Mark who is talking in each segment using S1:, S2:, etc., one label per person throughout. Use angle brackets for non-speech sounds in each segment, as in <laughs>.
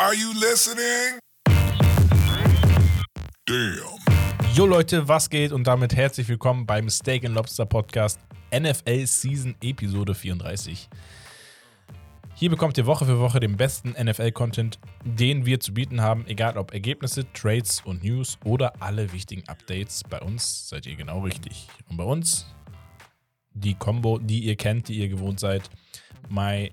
S1: Are you listening? Damn.
S2: Jo Leute, was geht? Und damit herzlich willkommen beim Steak and Lobster Podcast NFL Season Episode 34. Hier bekommt ihr Woche für Woche den besten NFL-Content, den wir zu bieten haben, egal ob Ergebnisse, Trades und News oder alle wichtigen Updates. Bei uns seid ihr genau richtig. Und bei uns die Combo, die ihr kennt, die ihr gewohnt seid. My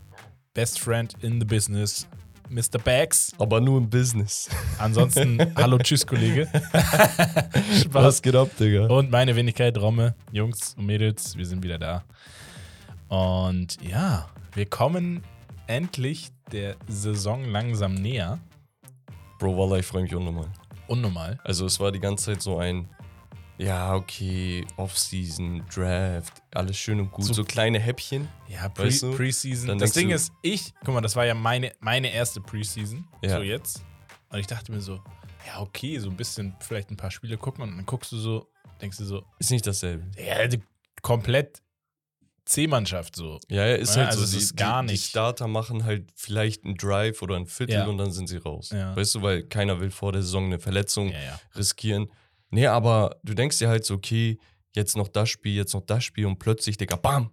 S2: best friend in the business, Mr. Bags.
S3: Aber nur im Business.
S2: Ansonsten, <laughs> hallo, tschüss, Kollege. <laughs>
S3: Was geht ab, Digga?
S2: Und meine Wenigkeit, Romme, Jungs und Mädels, wir sind wieder da. Und ja, wir kommen endlich der Saison langsam näher.
S3: Bro, Wallah, ich freue mich unnormal.
S2: Unnormal.
S3: Also es war die ganze Zeit so ein, ja, okay, Offseason, Draft, alles schön und gut.
S2: So-
S3: So, kleine Häppchen.
S2: Ja, Pre
S3: Weißt du?
S2: Preseason. Das Ding ist, ich, guck mal, das war ja meine, meine erste Preseason.
S3: Ja.
S2: So jetzt. Und ich dachte mir so, ja, okay, so ein bisschen, vielleicht ein paar Spiele gucken und dann guckst du so, denkst du so,
S3: Ist nicht dasselbe.
S2: ja, die, komplett C-Mannschaft so.
S3: Ja, ja, ist
S2: Ja,
S3: halt
S2: also
S3: so.
S2: es
S3: Die,
S2: ist gar
S3: die, die
S2: nicht-
S3: Starter machen halt vielleicht einen Drive oder ein Viertel
S2: Ja.
S3: und dann sind sie raus.
S2: Ja.
S3: Weißt du, weil keiner will vor der Saison eine Verletzung riskieren. Nee, aber du denkst dir halt so, okay, jetzt noch das Spiel, jetzt noch das Spiel und plötzlich, Digga, bam!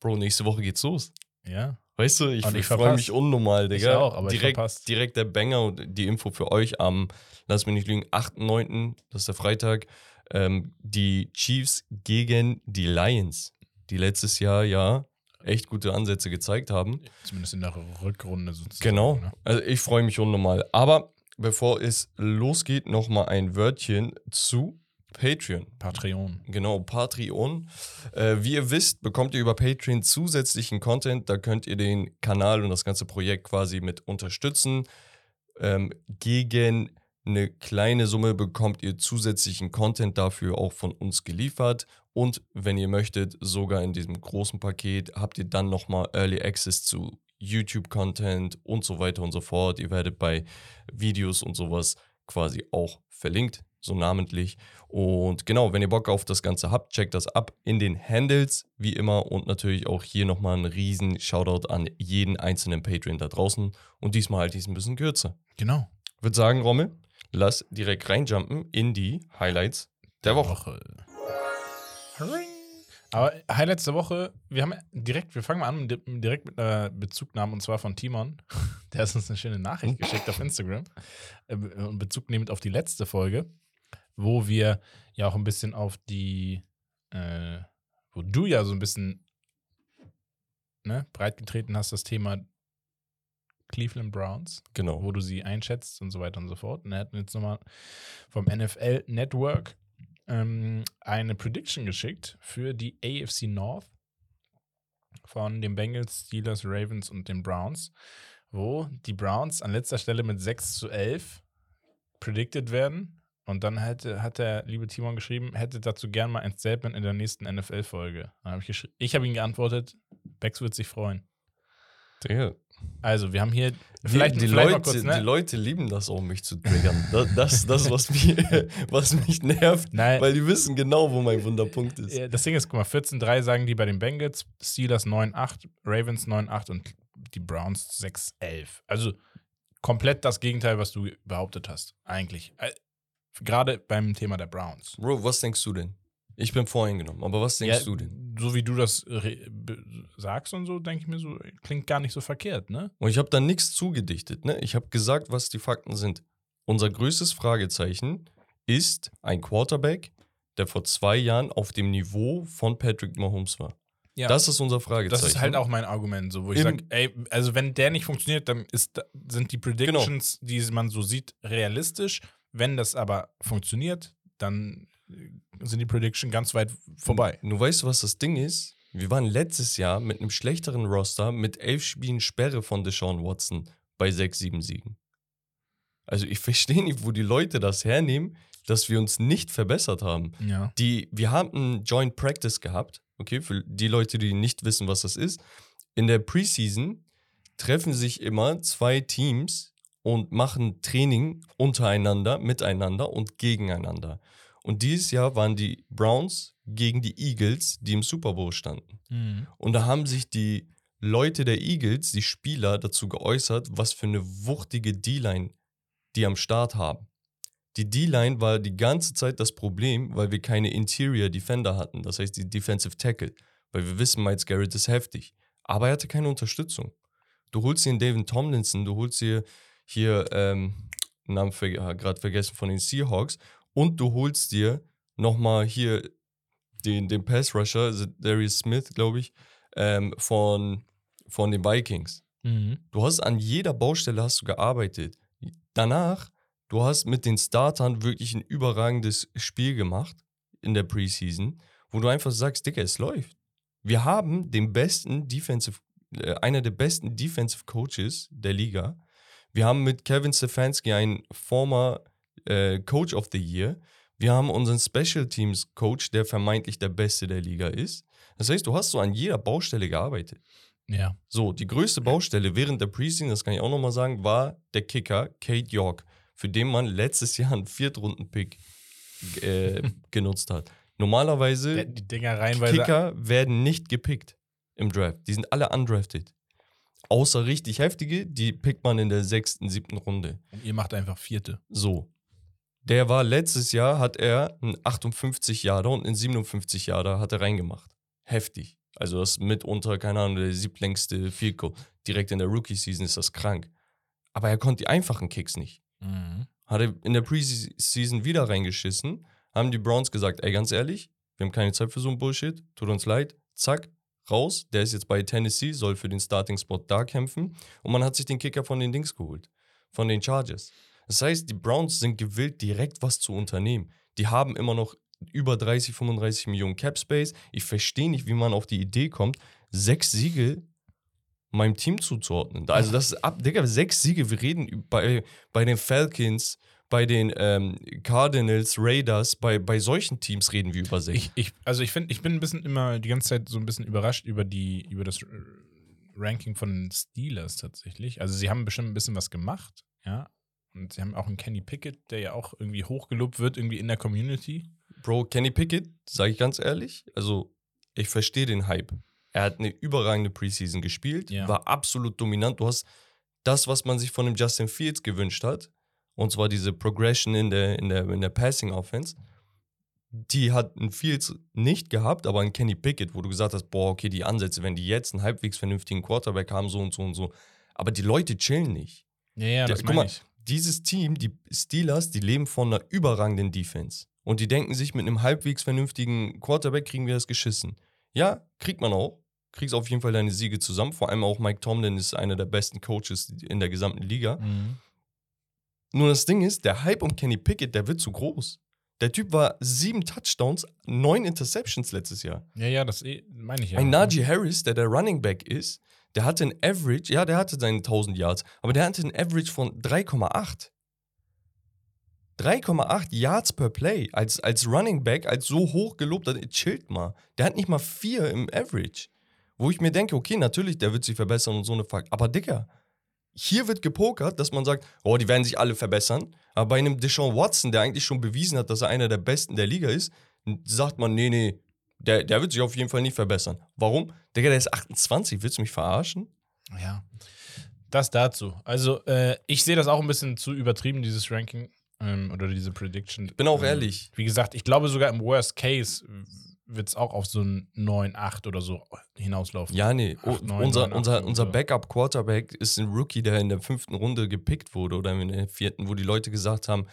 S3: Bro, nächste Woche geht's los.
S2: Ja.
S3: Weißt du, ich,
S2: ich
S3: ich freue mich unnormal, Digga.
S2: Ich auch, aber
S3: direkt, direkt der Banger und die Info für euch am, lass mich nicht lügen, 8.9., das ist der Freitag, ähm, die Chiefs gegen die Lions, die letztes Jahr ja echt gute Ansätze gezeigt haben.
S2: Zumindest in der Rückrunde sozusagen.
S3: Genau.
S2: Ne?
S3: Also ich freue mich unnormal. Aber bevor es losgeht, nochmal ein Wörtchen zu Patreon.
S2: Patreon.
S3: Genau, Patreon. Äh, wie ihr wisst, bekommt ihr über Patreon zusätzlichen Content. Da könnt ihr den Kanal und das ganze Projekt quasi mit unterstützen. Ähm, gegen eine kleine Summe bekommt ihr zusätzlichen Content dafür auch von uns geliefert. Und wenn ihr möchtet, sogar in diesem großen Paket habt ihr dann nochmal Early Access zu YouTube-Content und so weiter und so fort. Ihr werdet bei Videos und sowas quasi auch verlinkt, so namentlich. Und genau, wenn ihr Bock auf das Ganze habt, checkt das ab in den Handles, wie immer. Und natürlich auch hier nochmal ein riesen Shoutout an jeden einzelnen Patreon da draußen. Und diesmal halte ich es ein bisschen kürzer.
S2: Genau.
S3: Würde sagen, Rommel, lass direkt reinjumpen in die Highlights der Woche.
S2: Aber Highlights der Woche, wir haben direkt, wir fangen mal an di- direkt mit einer Bezugnahme und zwar von Timon. <laughs> Der hat uns eine schöne Nachricht geschickt auf Instagram äh, und Bezug nehmend auf die letzte Folge, wo wir ja auch ein bisschen auf die, äh, wo du ja so ein bisschen ne, breitgetreten hast, das Thema Cleveland Browns.
S3: Genau.
S2: wo du sie einschätzt und so weiter und so fort. Und er hat jetzt nochmal vom NFL Network ähm, eine Prediction geschickt für die AFC North von den Bengals, Steelers, Ravens und den Browns, wo die Browns an letzter Stelle mit 6 zu 11 predicted werden. Und dann hätte, hat der liebe Timon geschrieben, hätte dazu gern mal ein Statement in der nächsten NFL-Folge. Ich ich habe ihm geantwortet, Bex wird sich freuen.
S3: Digga.
S2: Also, wir haben hier
S3: Die,
S2: vielleicht,
S3: die,
S2: vielleicht
S3: Leute,
S2: kurz, ne?
S3: die Leute lieben das auch, mich zu triggern. Das, das, das was, mich, <laughs> was mich nervt,
S2: Nein,
S3: weil die wissen genau, wo mein Wunderpunkt ist.
S2: Das Ding ist, guck mal, 14-3 sagen die bei den Bengals, Steelers 9-8, Ravens 9-8 und die Browns 6-11. Also komplett das Gegenteil, was du behauptet hast, eigentlich. Äh, Gerade beim Thema der Browns.
S3: Bro, was denkst du denn? Ich bin voreingenommen, aber was denkst
S2: Ja,
S3: du denn?
S2: So wie du das sagst und so, denke ich mir so, klingt gar nicht so verkehrt, ne?
S3: Und ich habe da nichts zugedichtet, ne? Ich habe gesagt, was die Fakten sind. Unser größtes Fragezeichen ist ein Quarterback, der vor zwei Jahren auf dem Niveau von Patrick Mahomes war.
S2: Ja.
S3: Das ist unser Fragezeichen.
S2: Das ist halt auch mein Argument, so, wo ich sage, ey, also wenn der nicht funktioniert, dann ist, sind die
S3: Genau.
S2: Predictions, die man so sieht, realistisch. Wenn das aber funktioniert, dann sind die Predictions ganz weit vorbei.
S3: Nur weißt du, was das Ding ist? Wir waren letztes Jahr mit einem schlechteren Roster mit elf Spielen Sperre von Deshaun Watson bei sechs, sieben Siegen. Also ich <laughs> verstehe nicht, wo die Leute das hernehmen, dass wir uns nicht verbessert haben.
S2: Ja.
S3: Die, wir haben einen Joint Practice gehabt, okay, für die Leute, die nicht wissen, was das ist. In der Preseason treffen sich immer zwei Teams und machen Training untereinander, miteinander und gegeneinander. Und dieses Jahr waren die Browns gegen die Eagles, die im Super Bowl standen.
S2: Mhm.
S3: Und da haben sich die Leute der Eagles, die Spieler, dazu geäußert, was für eine wuchtige D-Line die am Start haben. Die D-Line war die ganze Zeit das Problem, weil wir keine Interior Defender hatten, das heißt die Defensive Tackle. Weil wir wissen, Miles Garrett ist heftig. Aber er hatte keine Unterstützung. Du holst dir einen David Tomlinson, du holst dir hier, ähm, Namen ver gerade vergessen von den Seahawks, und du holst dir nochmal hier den, den Pass-Rusher, Darius Smith, glaube ich, ähm, von, von den Vikings.
S2: Mhm.
S3: Du hast an jeder Baustelle hast du gearbeitet. Danach, du hast mit den Startern wirklich ein überragendes Spiel gemacht in der Preseason, wo du einfach sagst, Digga, es läuft. Wir haben den besten Defensive, äh, einer der besten Defensive Coaches der Liga. Wir haben mit Kevin Stefanski einen former äh, Coach of the Year. Wir haben unseren Special Teams Coach, der vermeintlich der Beste der Liga ist. Das heißt, du hast so an jeder Baustelle gearbeitet.
S2: Ja.
S3: So, die größte Baustelle während der Preseason, das kann ich auch nochmal sagen, war der Kicker Kate York, für den man letztes Jahr einen Viertrunden-Pick äh, <laughs> genutzt hat. Normalerweise,
S2: Die Dinger reinweise.
S3: Kicker werden nicht gepickt im Draft. Die sind alle undrafted. Außer richtig heftige, die pickt man in der sechsten, siebten Runde.
S2: Und ihr macht einfach vierte.
S3: So. Der war letztes Jahr, hat er einen 58 Jahre und einen 57 Jahre hat er reingemacht. Heftig. Also das mitunter, keine Ahnung, der siebtlängste Field Goal. Direkt in der Rookie-Season ist das krank. Aber er konnte die einfachen Kicks nicht.
S2: Mhm.
S3: Hat er in der Preseason wieder reingeschissen, haben die Browns gesagt, ey, ganz ehrlich, wir haben keine Zeit für so ein Bullshit, tut uns leid, zack, raus. Der ist jetzt bei Tennessee, soll für den Starting-Spot da kämpfen. Und man hat sich den Kicker von den Dings geholt, von den Chargers. Das heißt, die Browns sind gewillt, direkt was zu unternehmen. Die haben immer noch über 30, 35 Millionen Cap Space. Ich verstehe nicht, wie man auf die Idee kommt, sechs Siege meinem Team zuzuordnen. Also das ist ab, Digga, sechs Siege. Wir reden bei, bei den Falcons, bei den ähm, Cardinals, Raiders, bei, bei solchen Teams reden wir über sechs.
S2: Ich, ich, also ich finde, ich bin ein bisschen immer die ganze Zeit so ein bisschen überrascht über die, über das Ranking von Steelers tatsächlich. Also sie haben bestimmt ein bisschen was gemacht, ja. Und sie haben auch einen Kenny Pickett, der ja auch irgendwie hochgelobt wird, irgendwie in der Community.
S3: Bro, Kenny Pickett, sage ich ganz ehrlich, also ich verstehe den Hype. Er hat eine überragende Preseason gespielt,
S2: Ja.
S3: war absolut dominant. Du hast das, was man sich von dem Justin Fields gewünscht hat, und zwar diese Progression in der, in der, in der Passing Offense, die hat ein Fields nicht gehabt, aber ein Kenny Pickett, wo du gesagt hast, boah, okay, die Ansätze, wenn die jetzt einen halbwegs vernünftigen Quarterback haben, so und so und so. Aber die Leute chillen nicht.
S2: Ja, ja,
S3: Der-
S2: das
S3: guck
S2: meine
S3: mal,
S2: ich.
S3: Dieses Team, die Steelers, die leben von einer überragenden Defense. Und die denken sich, mit einem halbwegs vernünftigen Quarterback kriegen wir das geschissen. Ja, kriegt man auch. Kriegst auf jeden Fall deine Siege zusammen. Vor allem auch Mike Tomlin ist einer der besten Coaches in der gesamten Liga.
S2: Mhm.
S3: Nur das Ding ist, der Hype um Kenny Pickett, der wird zu groß. Der Typ war sieben Touchdowns, neun Interceptions letztes Jahr.
S2: Ja, ja, das eh- meine ich ja.
S3: Ein Najee Harris, der der Running Back ist, der hatte ein Average, ja, der hatte seine 1000 Yards, aber der hatte ein Average von 3,8. 3,8 Yards per Play als, als Running Back, als so hoch gelobt, dann chillt mal. Der hat nicht mal vier im Average. Wo ich mir denke, okay, natürlich, der wird sich verbessern und so eine Fakt. Aber Dicker, hier wird gepokert, dass man sagt, oh, die werden sich alle verbessern. Aber bei einem Deshaun Watson, der eigentlich schon bewiesen hat, dass er einer der Besten der Liga ist, sagt man, nee, nee, der, der wird sich auf jeden Fall nicht verbessern. Warum? Digga, der ist 28, willst du mich verarschen?
S2: Ja. Das dazu. Also, äh, ich sehe das auch ein bisschen zu übertrieben, dieses Ranking ähm, oder diese Prediction.
S3: Bin auch
S2: Ähm,
S3: ehrlich.
S2: Wie gesagt, ich glaube sogar im Worst Case wird es auch auf so ein 9, 8 oder so hinauslaufen.
S3: Ja, nee,
S2: Acht,
S3: o-
S2: neun,
S3: unser,
S2: neun,
S3: unser,
S2: acht,
S3: unser. Backup-Quarterback ist ein Rookie, der in der fünften Runde gepickt wurde oder in der vierten, wo die Leute gesagt haben,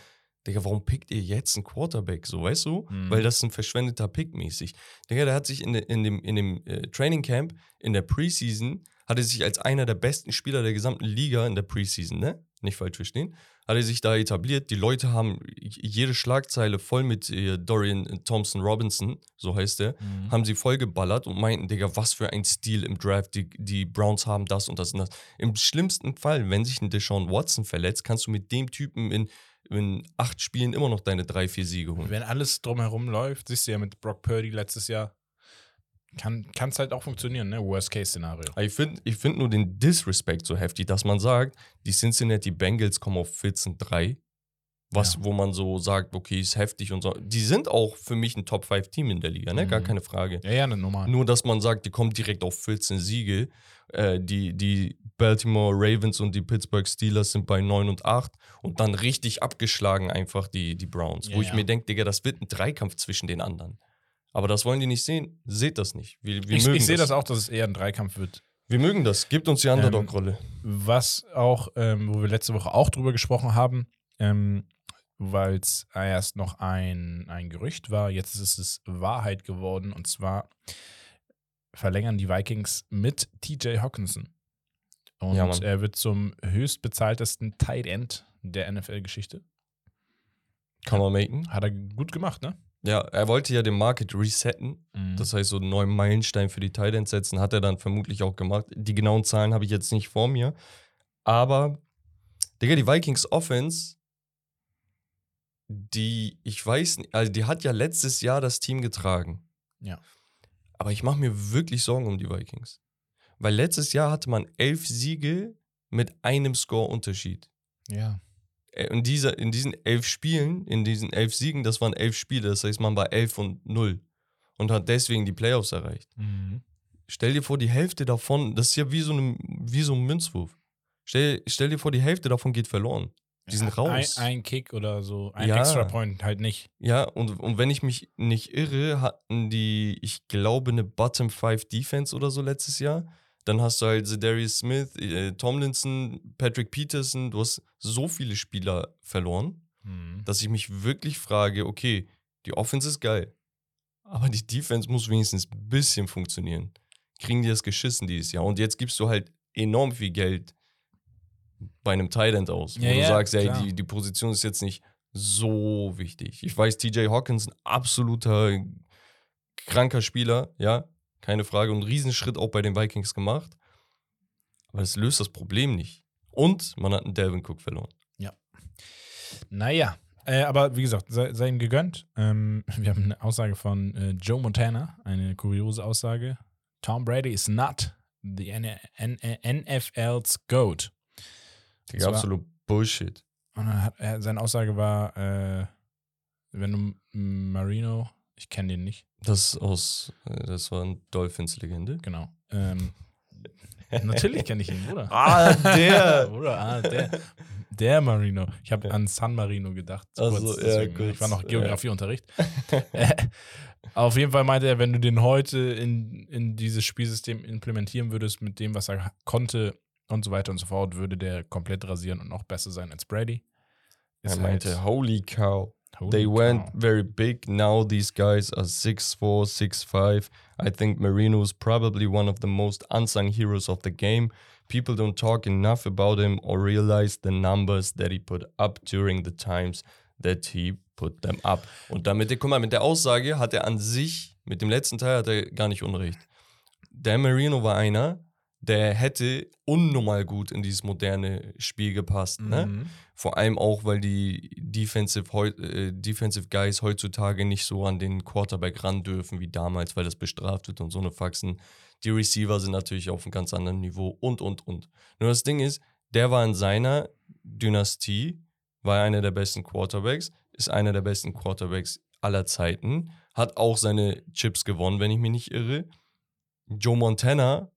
S3: Digga, warum pickt ihr jetzt einen Quarterback? So, weißt du?
S2: Mhm.
S3: Weil das ist ein verschwendeter Pick mäßig. Digga, der hat sich in, de, in dem, in dem äh, Training Camp, in der Preseason, hat er sich als einer der besten Spieler der gesamten Liga in der Preseason, ne? Nicht falsch verstehen. Hat er sich da etabliert. Die Leute haben jede Schlagzeile voll mit äh, Dorian Thompson Robinson, so heißt er,
S2: Mhm.
S3: haben sie vollgeballert und meinten, Digga, was für ein Stil im Draft. Die, die Browns haben das und das und das. Im schlimmsten Fall, wenn sich ein Deshaun Watson verletzt, kannst du mit dem Typen in, in acht Spielen immer noch deine drei, vier Siege holen.
S2: Wenn alles drumherum läuft, siehst du ja mit Brock Purdy letztes Jahr, kann es halt auch funktionieren, ne? Worst-Case-Szenario.
S3: Ich finde ich find nur den Disrespect so heftig, dass man sagt, die Cincinnati Bengals kommen auf 14-3. was,
S2: Ja.
S3: wo man so sagt, okay, ist heftig und so. Die sind auch für mich ein Top-5-Team in der Liga, ne? Gar
S2: Mhm.
S3: keine Frage.
S2: Ja, ja, normal.
S3: Nur, dass man sagt, die kommen direkt auf 14 Siege. Äh, die, die Baltimore Ravens und die Pittsburgh Steelers sind bei 9 und 8 und dann richtig abgeschlagen einfach die, die Browns.
S2: Ja,
S3: wo ich
S2: ja.
S3: mir denke, Digga, das wird ein Dreikampf zwischen den anderen. Aber das wollen die nicht sehen. Seht das nicht. Wir, wir
S2: ich ich sehe das auch, dass es eher ein Dreikampf wird.
S3: Wir mögen das. Gebt uns die
S2: Ähm,
S3: Underdog-Rolle.
S2: Was auch, ähm, wo wir letzte Woche auch drüber gesprochen haben, ähm, weil es erst noch ein, ein Gerücht war, jetzt ist es Wahrheit geworden. Und zwar verlängern die Vikings mit TJ Hawkinson. Und
S3: Ja,
S2: er wird zum höchstbezahltesten Tight End der NFL-Geschichte.
S3: Kann man machen.
S2: Hat er gut gemacht, ne?
S3: Ja, er wollte ja den Market resetten.
S2: Mhm.
S3: Das heißt, so einen neuen Meilenstein für die Titans setzen, hat er dann vermutlich auch gemacht. Die genauen Zahlen habe ich jetzt nicht vor mir. Aber, Digga, die Vikings Offense, die, ich weiß nicht, also die hat ja letztes Jahr das Team getragen.
S2: Ja.
S3: Aber ich mache mir wirklich Sorgen um die Vikings. Weil letztes Jahr hatte man elf Siege mit einem Score-Unterschied.
S2: ja.
S3: Äh, In, dieser, in diesen elf Spielen, in diesen elf Siegen, das waren elf Spiele, das heißt, man war elf und null und hat deswegen die Playoffs erreicht.
S2: Mhm.
S3: Stell dir vor, die Hälfte davon, das ist ja wie so, eine, wie so ein Münzwurf. Stell, stell dir vor, die Hälfte davon geht verloren. Die sind raus.
S2: Ein, ein Kick oder so, ein
S3: Ja.
S2: Extra Point halt nicht.
S3: Ja, und, und wenn ich mich nicht irre, hatten die, ich glaube, eine Bottom 5 Defense oder so letztes Jahr. Dann hast du halt Darius Smith, äh, Tomlinson, Patrick Peterson. Du hast so viele Spieler verloren.
S2: Mhm.
S3: dass ich mich wirklich frage, okay, die Offense ist geil, aber die Defense muss wenigstens ein bisschen funktionieren. Kriegen die das geschissen dieses Jahr? Und jetzt gibst du halt enorm viel Geld bei einem End aus, wo
S2: Ja,
S3: du
S2: ja,
S3: sagst, ey, die, die Position ist jetzt nicht so wichtig. Ich weiß, TJ Hawkins ein absoluter kranker Spieler, ja, keine Frage, und einen Riesenschritt auch bei den Vikings gemacht. Aber das löst das Problem nicht. Und man hat einen Delvin Cook verloren.
S2: Naja, äh, aber wie gesagt, sei, sei ihm gegönnt. Ähm, <laughs> wir haben eine Aussage von äh, Joe Montana, eine kuriose Aussage. Tom Brady is not the N N NFL's GOAT.
S3: Digga, absolut Bullshit.
S2: Und hat, seine Aussage war, äh, wenn du Marino, ich kenne den nicht,
S3: Das aus, äh, das war eine Dolphins-Legende.
S2: genau. Ähm, natürlich kenne ich ihn, Bruder. <laughs>
S3: Ah, der! <laughs>
S2: Bruder, ah, der, der Marino. Ich habe
S3: Ja.
S2: an San Marino gedacht.
S3: Also,
S2: kurz,
S3: ja,
S2: ich war noch. Geografieunterricht. Äh, Auf jeden Fall meinte er, wenn du den heute in, in dieses Spielsystem implementieren würdest, mit dem, was er konnte und so weiter und so fort, würde der komplett rasieren und noch besser sein als Brady.
S3: Er
S2: Ist
S3: meinte,
S2: halt-
S3: holy cow.
S2: Holy
S3: They
S2: cow.
S3: went very big. Now these guys are 6'4, 6'5. I think Marino is probably one of the most unsung heroes of the game. People don't talk enough about him or realize the numbers that he put up during the times that he put them up. Und damit, guck mal, mit der Aussage hat er an sich, mit dem letzten Teil hat er gar nicht Unrecht. Dan Marino war einer, der hätte unnormal gut in dieses moderne Spiel gepasst. Ne?
S2: Mhm.
S3: Vor allem auch, weil die Defensive, äh, Defensive Guys heutzutage nicht so an den Quarterback ran dürfen wie damals, weil das bestraft wird und so eine Faxen. Die Receiver sind natürlich auf einem ganz anderen Niveau und, und, und. Nur das Ding ist, der war in seiner Dynastie, war einer der besten Quarterbacks, ist einer der besten Quarterbacks aller Zeiten, hat auch seine Chips gewonnen, wenn ich mich nicht irre. Joe Montana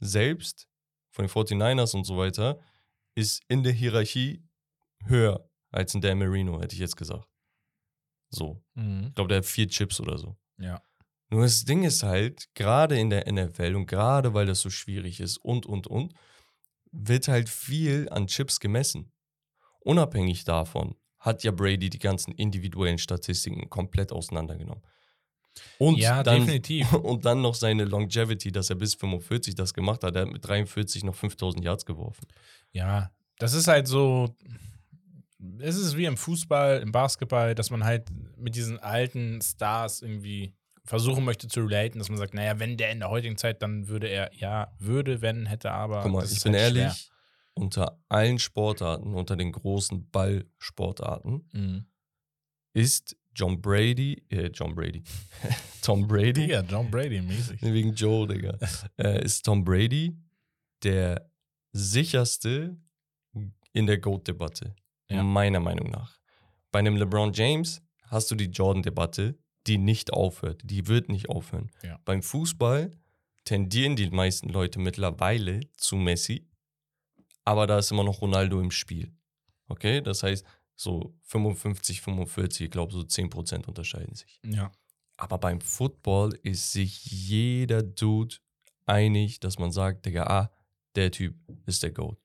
S3: selbst von den 49ers und so weiter ist in der Hierarchie höher als ein Dan Marino, hätte ich jetzt gesagt. So.
S2: Mhm.
S3: Ich glaube, der hat vier Chips oder so.
S2: Ja.
S3: Nur das Ding ist halt, gerade in der NFL und gerade weil das so schwierig ist und, und, und, wird halt viel an Chips gemessen. Unabhängig davon hat ja Brady die ganzen individuellen Statistiken komplett auseinandergenommen. Und
S2: ja,
S3: dann,
S2: definitiv. <laughs>
S3: Und dann noch seine Longevity, dass er bis 45 das gemacht hat. Er hat mit 43 noch 5000 Yards geworfen.
S2: Ja, das ist halt so. Es ist wie im Fußball, im Basketball, dass man halt mit diesen alten Stars irgendwie versuchen möchte zu relaten, dass man sagt, naja, wenn der in der heutigen Zeit, dann würde er, ja, würde, wenn, hätte, aber.
S3: Guck mal, ich
S2: ist
S3: bin
S2: halt
S3: ehrlich, unter allen Sportarten, unter den großen Ballsportarten,
S2: schwer. Mhm.
S3: ist John Brady, äh, John Brady, <laughs> Tom Brady,
S2: Digga, John Brady mäßig.
S3: wegen Joe, Digga, <laughs> äh, ist Tom Brady der sicherste in der GOAT-Debatte,
S2: Ja.
S3: meiner Meinung nach. Bei einem LeBron James hast du die Jordan-Debatte, die nicht aufhört. Die wird nicht aufhören.
S2: Ja.
S3: Beim Fußball tendieren die meisten Leute mittlerweile zu Messi, aber da ist immer noch Ronaldo im Spiel. Okay, das heißt, so 55, 45, ich glaube, so 10% unterscheiden sich.
S2: Ja.
S3: Aber beim Football ist sich jeder Dude einig, dass man sagt, Digga, ah, der Typ ist der GOAT.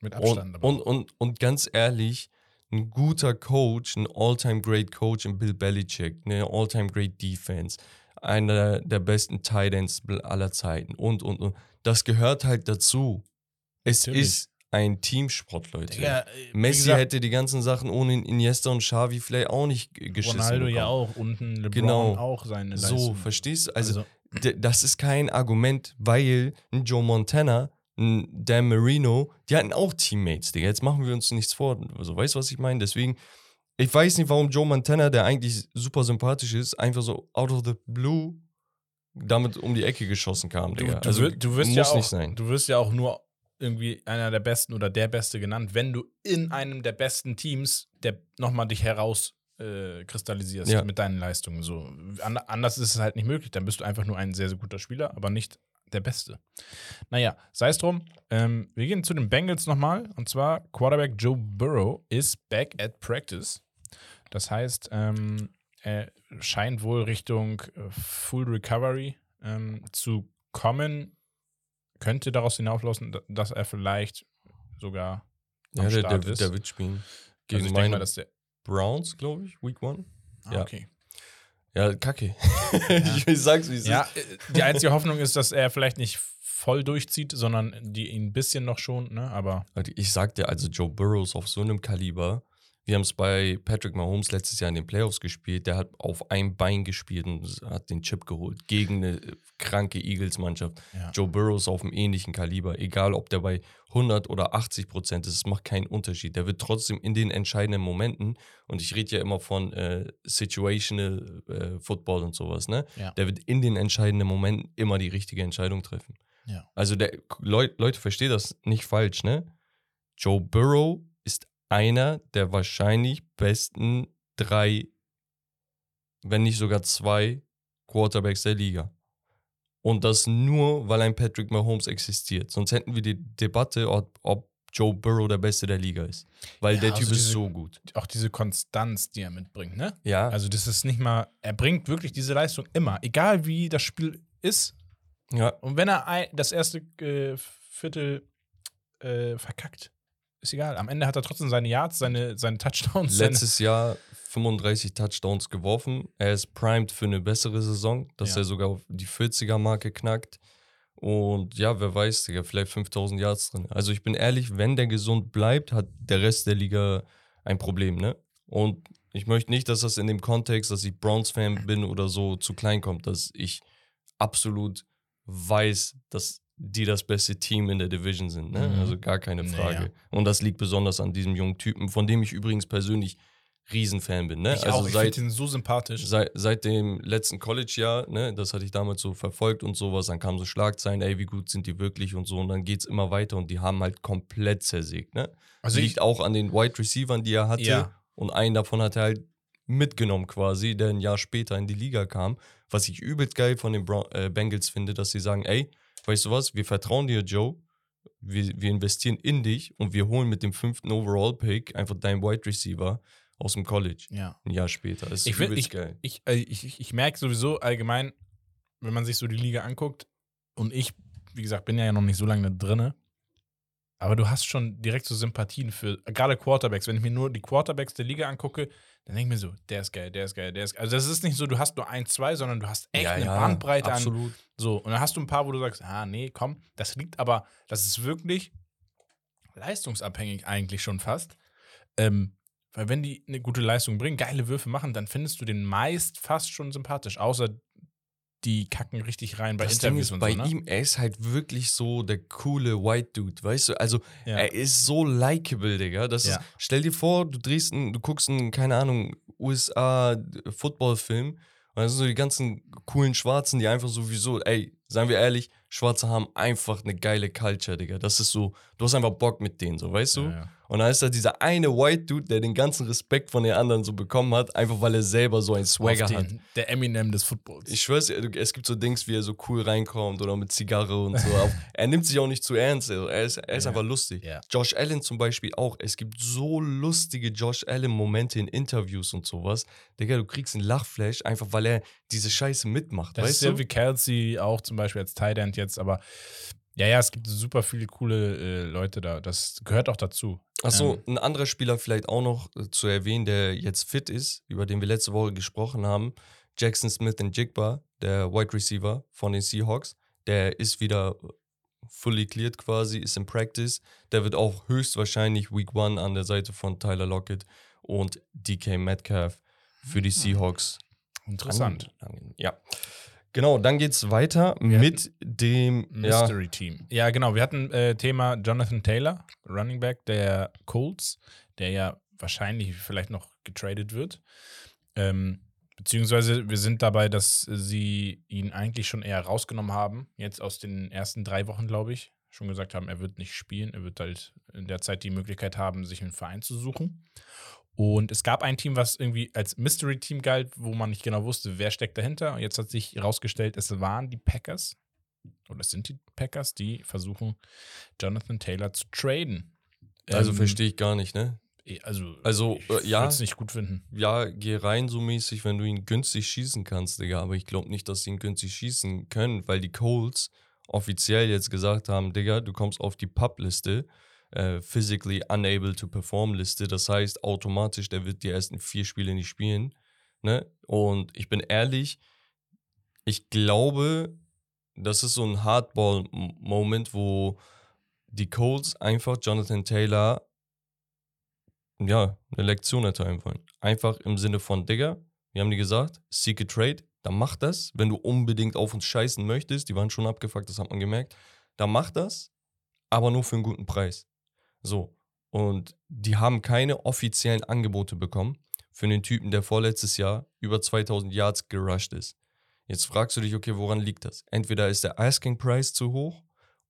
S2: Mit Abstand.
S3: Und, und, und, und ganz ehrlich, ein guter Coach, ein All-Time-Great Coach in Bill Belichick, eine All-Time-Great Defense, einer der besten Tight Ends aller Zeiten und, und, und. Das gehört halt dazu. Es
S2: Natürlich.
S3: ist ein Teamsport, Leute.
S2: Digga,
S3: Messi
S2: gesagt,
S3: hätte die ganzen Sachen ohne Iniesta und Xavi vielleicht auch nicht geschissen
S2: Ronaldo
S3: bekommen.
S2: ja auch und ein LeBron
S3: Genau.
S2: auch seine
S3: So,
S2: Leistung.
S3: verstehst du? Also,
S2: Also,
S3: das ist kein Argument, weil ein Joe Montana, ein Dan Marino, die hatten auch Teammates, Digga. Jetzt machen wir uns nichts vor. Also, weißt du, was ich meine? Deswegen, ich weiß nicht, warum Joe Montana, der eigentlich super sympathisch ist, einfach so out of the blue damit um die Ecke geschossen kam,
S2: du,
S3: Digga.
S2: du,
S3: also,
S2: wir- du wirst
S3: muss
S2: ja auch,
S3: nicht sein.
S2: Du wirst ja auch nur irgendwie einer der Besten oder der Beste genannt, wenn du in einem der besten Teams der nochmal dich heraus äh, kristallisierst
S3: Ja.
S2: mit deinen Leistungen. So. An, anders ist es halt nicht möglich. Dann bist du einfach nur ein sehr, sehr guter Spieler, aber nicht der Beste. Naja, sei es drum. Ähm, wir gehen zu den Bengals nochmal. Und zwar Quarterback Joe Burrow ist back at practice. Das heißt, ähm, er scheint wohl Richtung äh, Full Recovery ähm, zu kommen. Könnte daraus hinauflaufen, da- dass er vielleicht sogar am
S3: Ja, der,
S2: Start
S3: der,
S2: ist.
S3: der wird spielen.
S2: also
S3: Gegen
S2: ich denke
S3: meine
S2: mal, dass der.
S3: Browns, glaube ich, Week One.
S2: Ah,
S3: ja.
S2: okay.
S3: Ja, kacke. <laughs> ich sag's, wie es
S2: Ja,
S3: ist.
S2: äh, die einzige Hoffnung ist, dass er vielleicht nicht voll durchzieht, sondern die ihn ein bisschen noch schont, ne? Aber
S3: Ich sag dir, also Joe Burrow ist auf so einem Kaliber. Wir haben es bei Patrick Mahomes letztes Jahr in den Playoffs gespielt. Der hat auf einem Bein gespielt und hat den Chip geholt gegen eine äh, kranke Eagles-Mannschaft.
S2: ja.
S3: Joe Burrow ist auf einem ähnlichen Kaliber. Egal, ob der bei 100 oder 80 Prozent ist, es macht keinen Unterschied. Der wird trotzdem in den entscheidenden Momenten, und ich rede ja immer von äh, Situational äh, Football und sowas, ne?
S2: Ja.
S3: Der wird in den entscheidenden Momenten immer die richtige Entscheidung treffen.
S2: Ja.
S3: Also der, Leut, Leute, versteht das nicht falsch, ne? Joe Burrow einer der wahrscheinlich besten drei, wenn nicht sogar zwei Quarterbacks der Liga. Und das nur, weil ein Patrick Mahomes existiert. Sonst hätten wir die Debatte, ob, ob Joe Burrow der Beste der Liga ist. Weil
S2: Ja,
S3: der Typ
S2: also
S3: ist
S2: diese-
S3: so gut.
S2: auch diese Konstanz, die er mitbringt, ne?
S3: Ja,
S2: Also, das ist nicht mal, er bringt wirklich diese Leistung immer, egal wie das Spiel ist.
S3: ja.
S2: Und wenn er ein, das erste äh, Viertel äh, verkackt, ist egal. Am Ende hat er trotzdem seine Yards, seine, seine Touchdowns. Seine,
S3: Letztes Jahr 35 Touchdowns geworfen. Er ist primed für eine bessere Saison, dass
S2: Ja.
S3: er sogar auf die 40er-Marke knackt. Und ja, wer weiß, Digga, vielleicht 5000 Yards drin. Also ich bin ehrlich, wenn der gesund bleibt, hat der Rest der Liga ein Problem, ne? Und ich möchte nicht, dass das in dem Kontext, dass ich Browns-Fan bin oder so, zu klein kommt, dass ich absolut weiß, dass die das beste Team in der Division sind, ne?
S2: Mhm.
S3: Also gar keine Frage.
S2: Naja.
S3: Und das liegt besonders an diesem jungen Typen, von dem ich übrigens persönlich Riesenfan bin, ne?
S2: ich
S3: also
S2: auch, ich
S3: seit,
S2: finde ihn so sympathisch.
S3: seit, seit dem letzten College-Jahr, ne, das hatte ich damals so verfolgt und sowas, dann kamen so Schlagzeilen, ey, wie gut sind die wirklich und so, und dann geht's immer weiter und die haben halt komplett zersägt, ne?
S2: Also ich,
S3: Liegt auch an den Wide Receivern, die er hatte.
S2: Ja.
S3: Und einen davon hat er halt mitgenommen quasi, der ein Jahr später in die Liga kam. Was ich übelst geil von den Brown, äh, Bengals finde, dass sie sagen, ey, weißt du was, wir vertrauen dir, Joe. Wir, wir investieren in dich und wir holen mit dem fünften Overall-Pick einfach deinen Wide Receiver aus dem College.
S2: ja.
S3: Ein Jahr später. Das ist
S2: Ich,
S3: übelst
S2: ich,
S3: geil.
S2: ich, äh, ich, ich, ich merke sowieso allgemein, wenn man sich so die Liga anguckt, und ich, wie gesagt, bin ja noch nicht so lange drinne, aber du hast schon direkt so Sympathien für, gerade Quarterbacks. Wenn ich mir nur die Quarterbacks der Liga angucke, dann denke ich mir so, der ist geil, der ist geil, der ist geil. Also das ist nicht so, du hast nur ein, zwei, sondern du hast echt eine Bandbreite an.
S3: absolut.
S2: So, und dann hast du ein paar, wo du sagst, ah, nee, komm, das liegt aber, das ist wirklich leistungsabhängig eigentlich schon fast. Ähm, weil wenn die eine gute Leistung bringen, geile Würfe machen, dann findest du den meist fast schon sympathisch. Außer die kacken richtig rein bei
S3: das Ding
S2: Interviews
S3: ist,
S2: und
S3: bei
S2: so, ne?
S3: ihm, er ist halt wirklich so der coole White Dude, weißt du? Also,
S2: ja.
S3: er ist so likable, Digga. Das
S2: Ja.
S3: ist, stell dir vor, du drehst einen, du guckst einen, keine Ahnung, USA-Football-Film und dann sind so die ganzen coolen Schwarzen, die einfach sowieso, ey, seien wir ehrlich, Schwarze haben einfach eine geile Culture, Digga. Das ist so, du hast einfach Bock mit denen, so, weißt du?
S2: Ja, ja.
S3: Und dann ist da dieser eine White Dude, der den ganzen Respekt von den anderen so bekommen hat, einfach weil er selber so einen Swagger
S2: Auf
S3: hat.
S2: den, der Eminem des Footballs.
S3: Ich schwör's es gibt so Dings, wie er so cool reinkommt oder mit Zigarre und so. <laughs> Er nimmt sich auch nicht zu ernst. Also er ist, er ist
S2: Ja.
S3: einfach lustig.
S2: Ja.
S3: Josh Allen zum Beispiel auch. Es gibt so lustige Josh Allen-Momente in Interviews und sowas. Digga, du kriegst einen Lachflash, einfach weil er diese Scheiße mitmacht.
S2: Das ist
S3: weißt
S2: ja
S3: du?
S2: wie Kelsey auch zum Beispiel als Tight End jetzt, aber ja, ja, es gibt super viele coole äh, Leute da. Das gehört auch dazu.
S3: Achso,
S2: Ähm.
S3: ein anderer Spieler vielleicht auch noch äh, zu erwähnen, der jetzt fit ist, über den wir letzte Woche gesprochen haben. Jackson Smith and Jigba, der Wide Receiver von den Seahawks. Der ist wieder fully cleared quasi, ist im Practice. Der wird auch höchstwahrscheinlich Week One an der Seite von Tyler Lockett und DK Metcalf für die Seahawks.
S2: Interessant.
S3: An- Ja. Genau, dann geht's weiter
S2: Wir
S3: mit dem ja,
S2: Mystery Team. Ja, genau. Wir hatten äh, Thema Jonathan Taylor, Running Back der Colts, der ja wahrscheinlich vielleicht noch getradet wird. Ähm, beziehungsweise wir sind dabei, dass sie ihn eigentlich schon eher rausgenommen haben, jetzt aus den ersten drei Wochen, glaube ich. Schon gesagt haben, er wird nicht spielen, er wird halt in der Zeit die Möglichkeit haben, sich einen Verein zu suchen. Und es gab ein Team, was irgendwie als Mystery-Team galt, wo man nicht genau wusste, wer steckt dahinter. Und jetzt hat sich herausgestellt, es waren die Packers. Oder es sind die Packers, die versuchen, Jonathan Taylor zu traden.
S3: also
S2: Ähm,
S3: verstehe ich gar nicht, ne?
S2: Also,
S3: Also,
S2: ich
S3: äh, ja.
S2: würde es nicht gut finden.
S3: ja, geh rein so mäßig, wenn du ihn günstig schießen kannst, Digga. Aber ich glaube nicht, dass sie ihn günstig schießen können, weil die Colts offiziell jetzt gesagt haben, Digga, du kommst auf die Pub-Liste, äh, physically unable to perform Liste. Das heißt, automatisch, der wird die ersten vier Spiele nicht spielen. Ne? Und ich bin ehrlich, ich glaube, das ist so ein Hardball-Moment, wo die Colts einfach Jonathan Taylor ja, eine Lektion erteilen wollen. Einfach im Sinne von, Digga, wir haben dir gesagt, seek a trade, dann mach das. Wenn du unbedingt auf uns scheißen möchtest, die waren schon abgefuckt, das hat man gemerkt, dann mach das, aber nur für einen guten Preis. So. Und die haben keine offiziellen Angebote bekommen für einen Typen, der vorletztes Jahr über 2000 Yards gerusht ist. Jetzt fragst du dich, okay, woran liegt das? Entweder ist der Asking Price zu hoch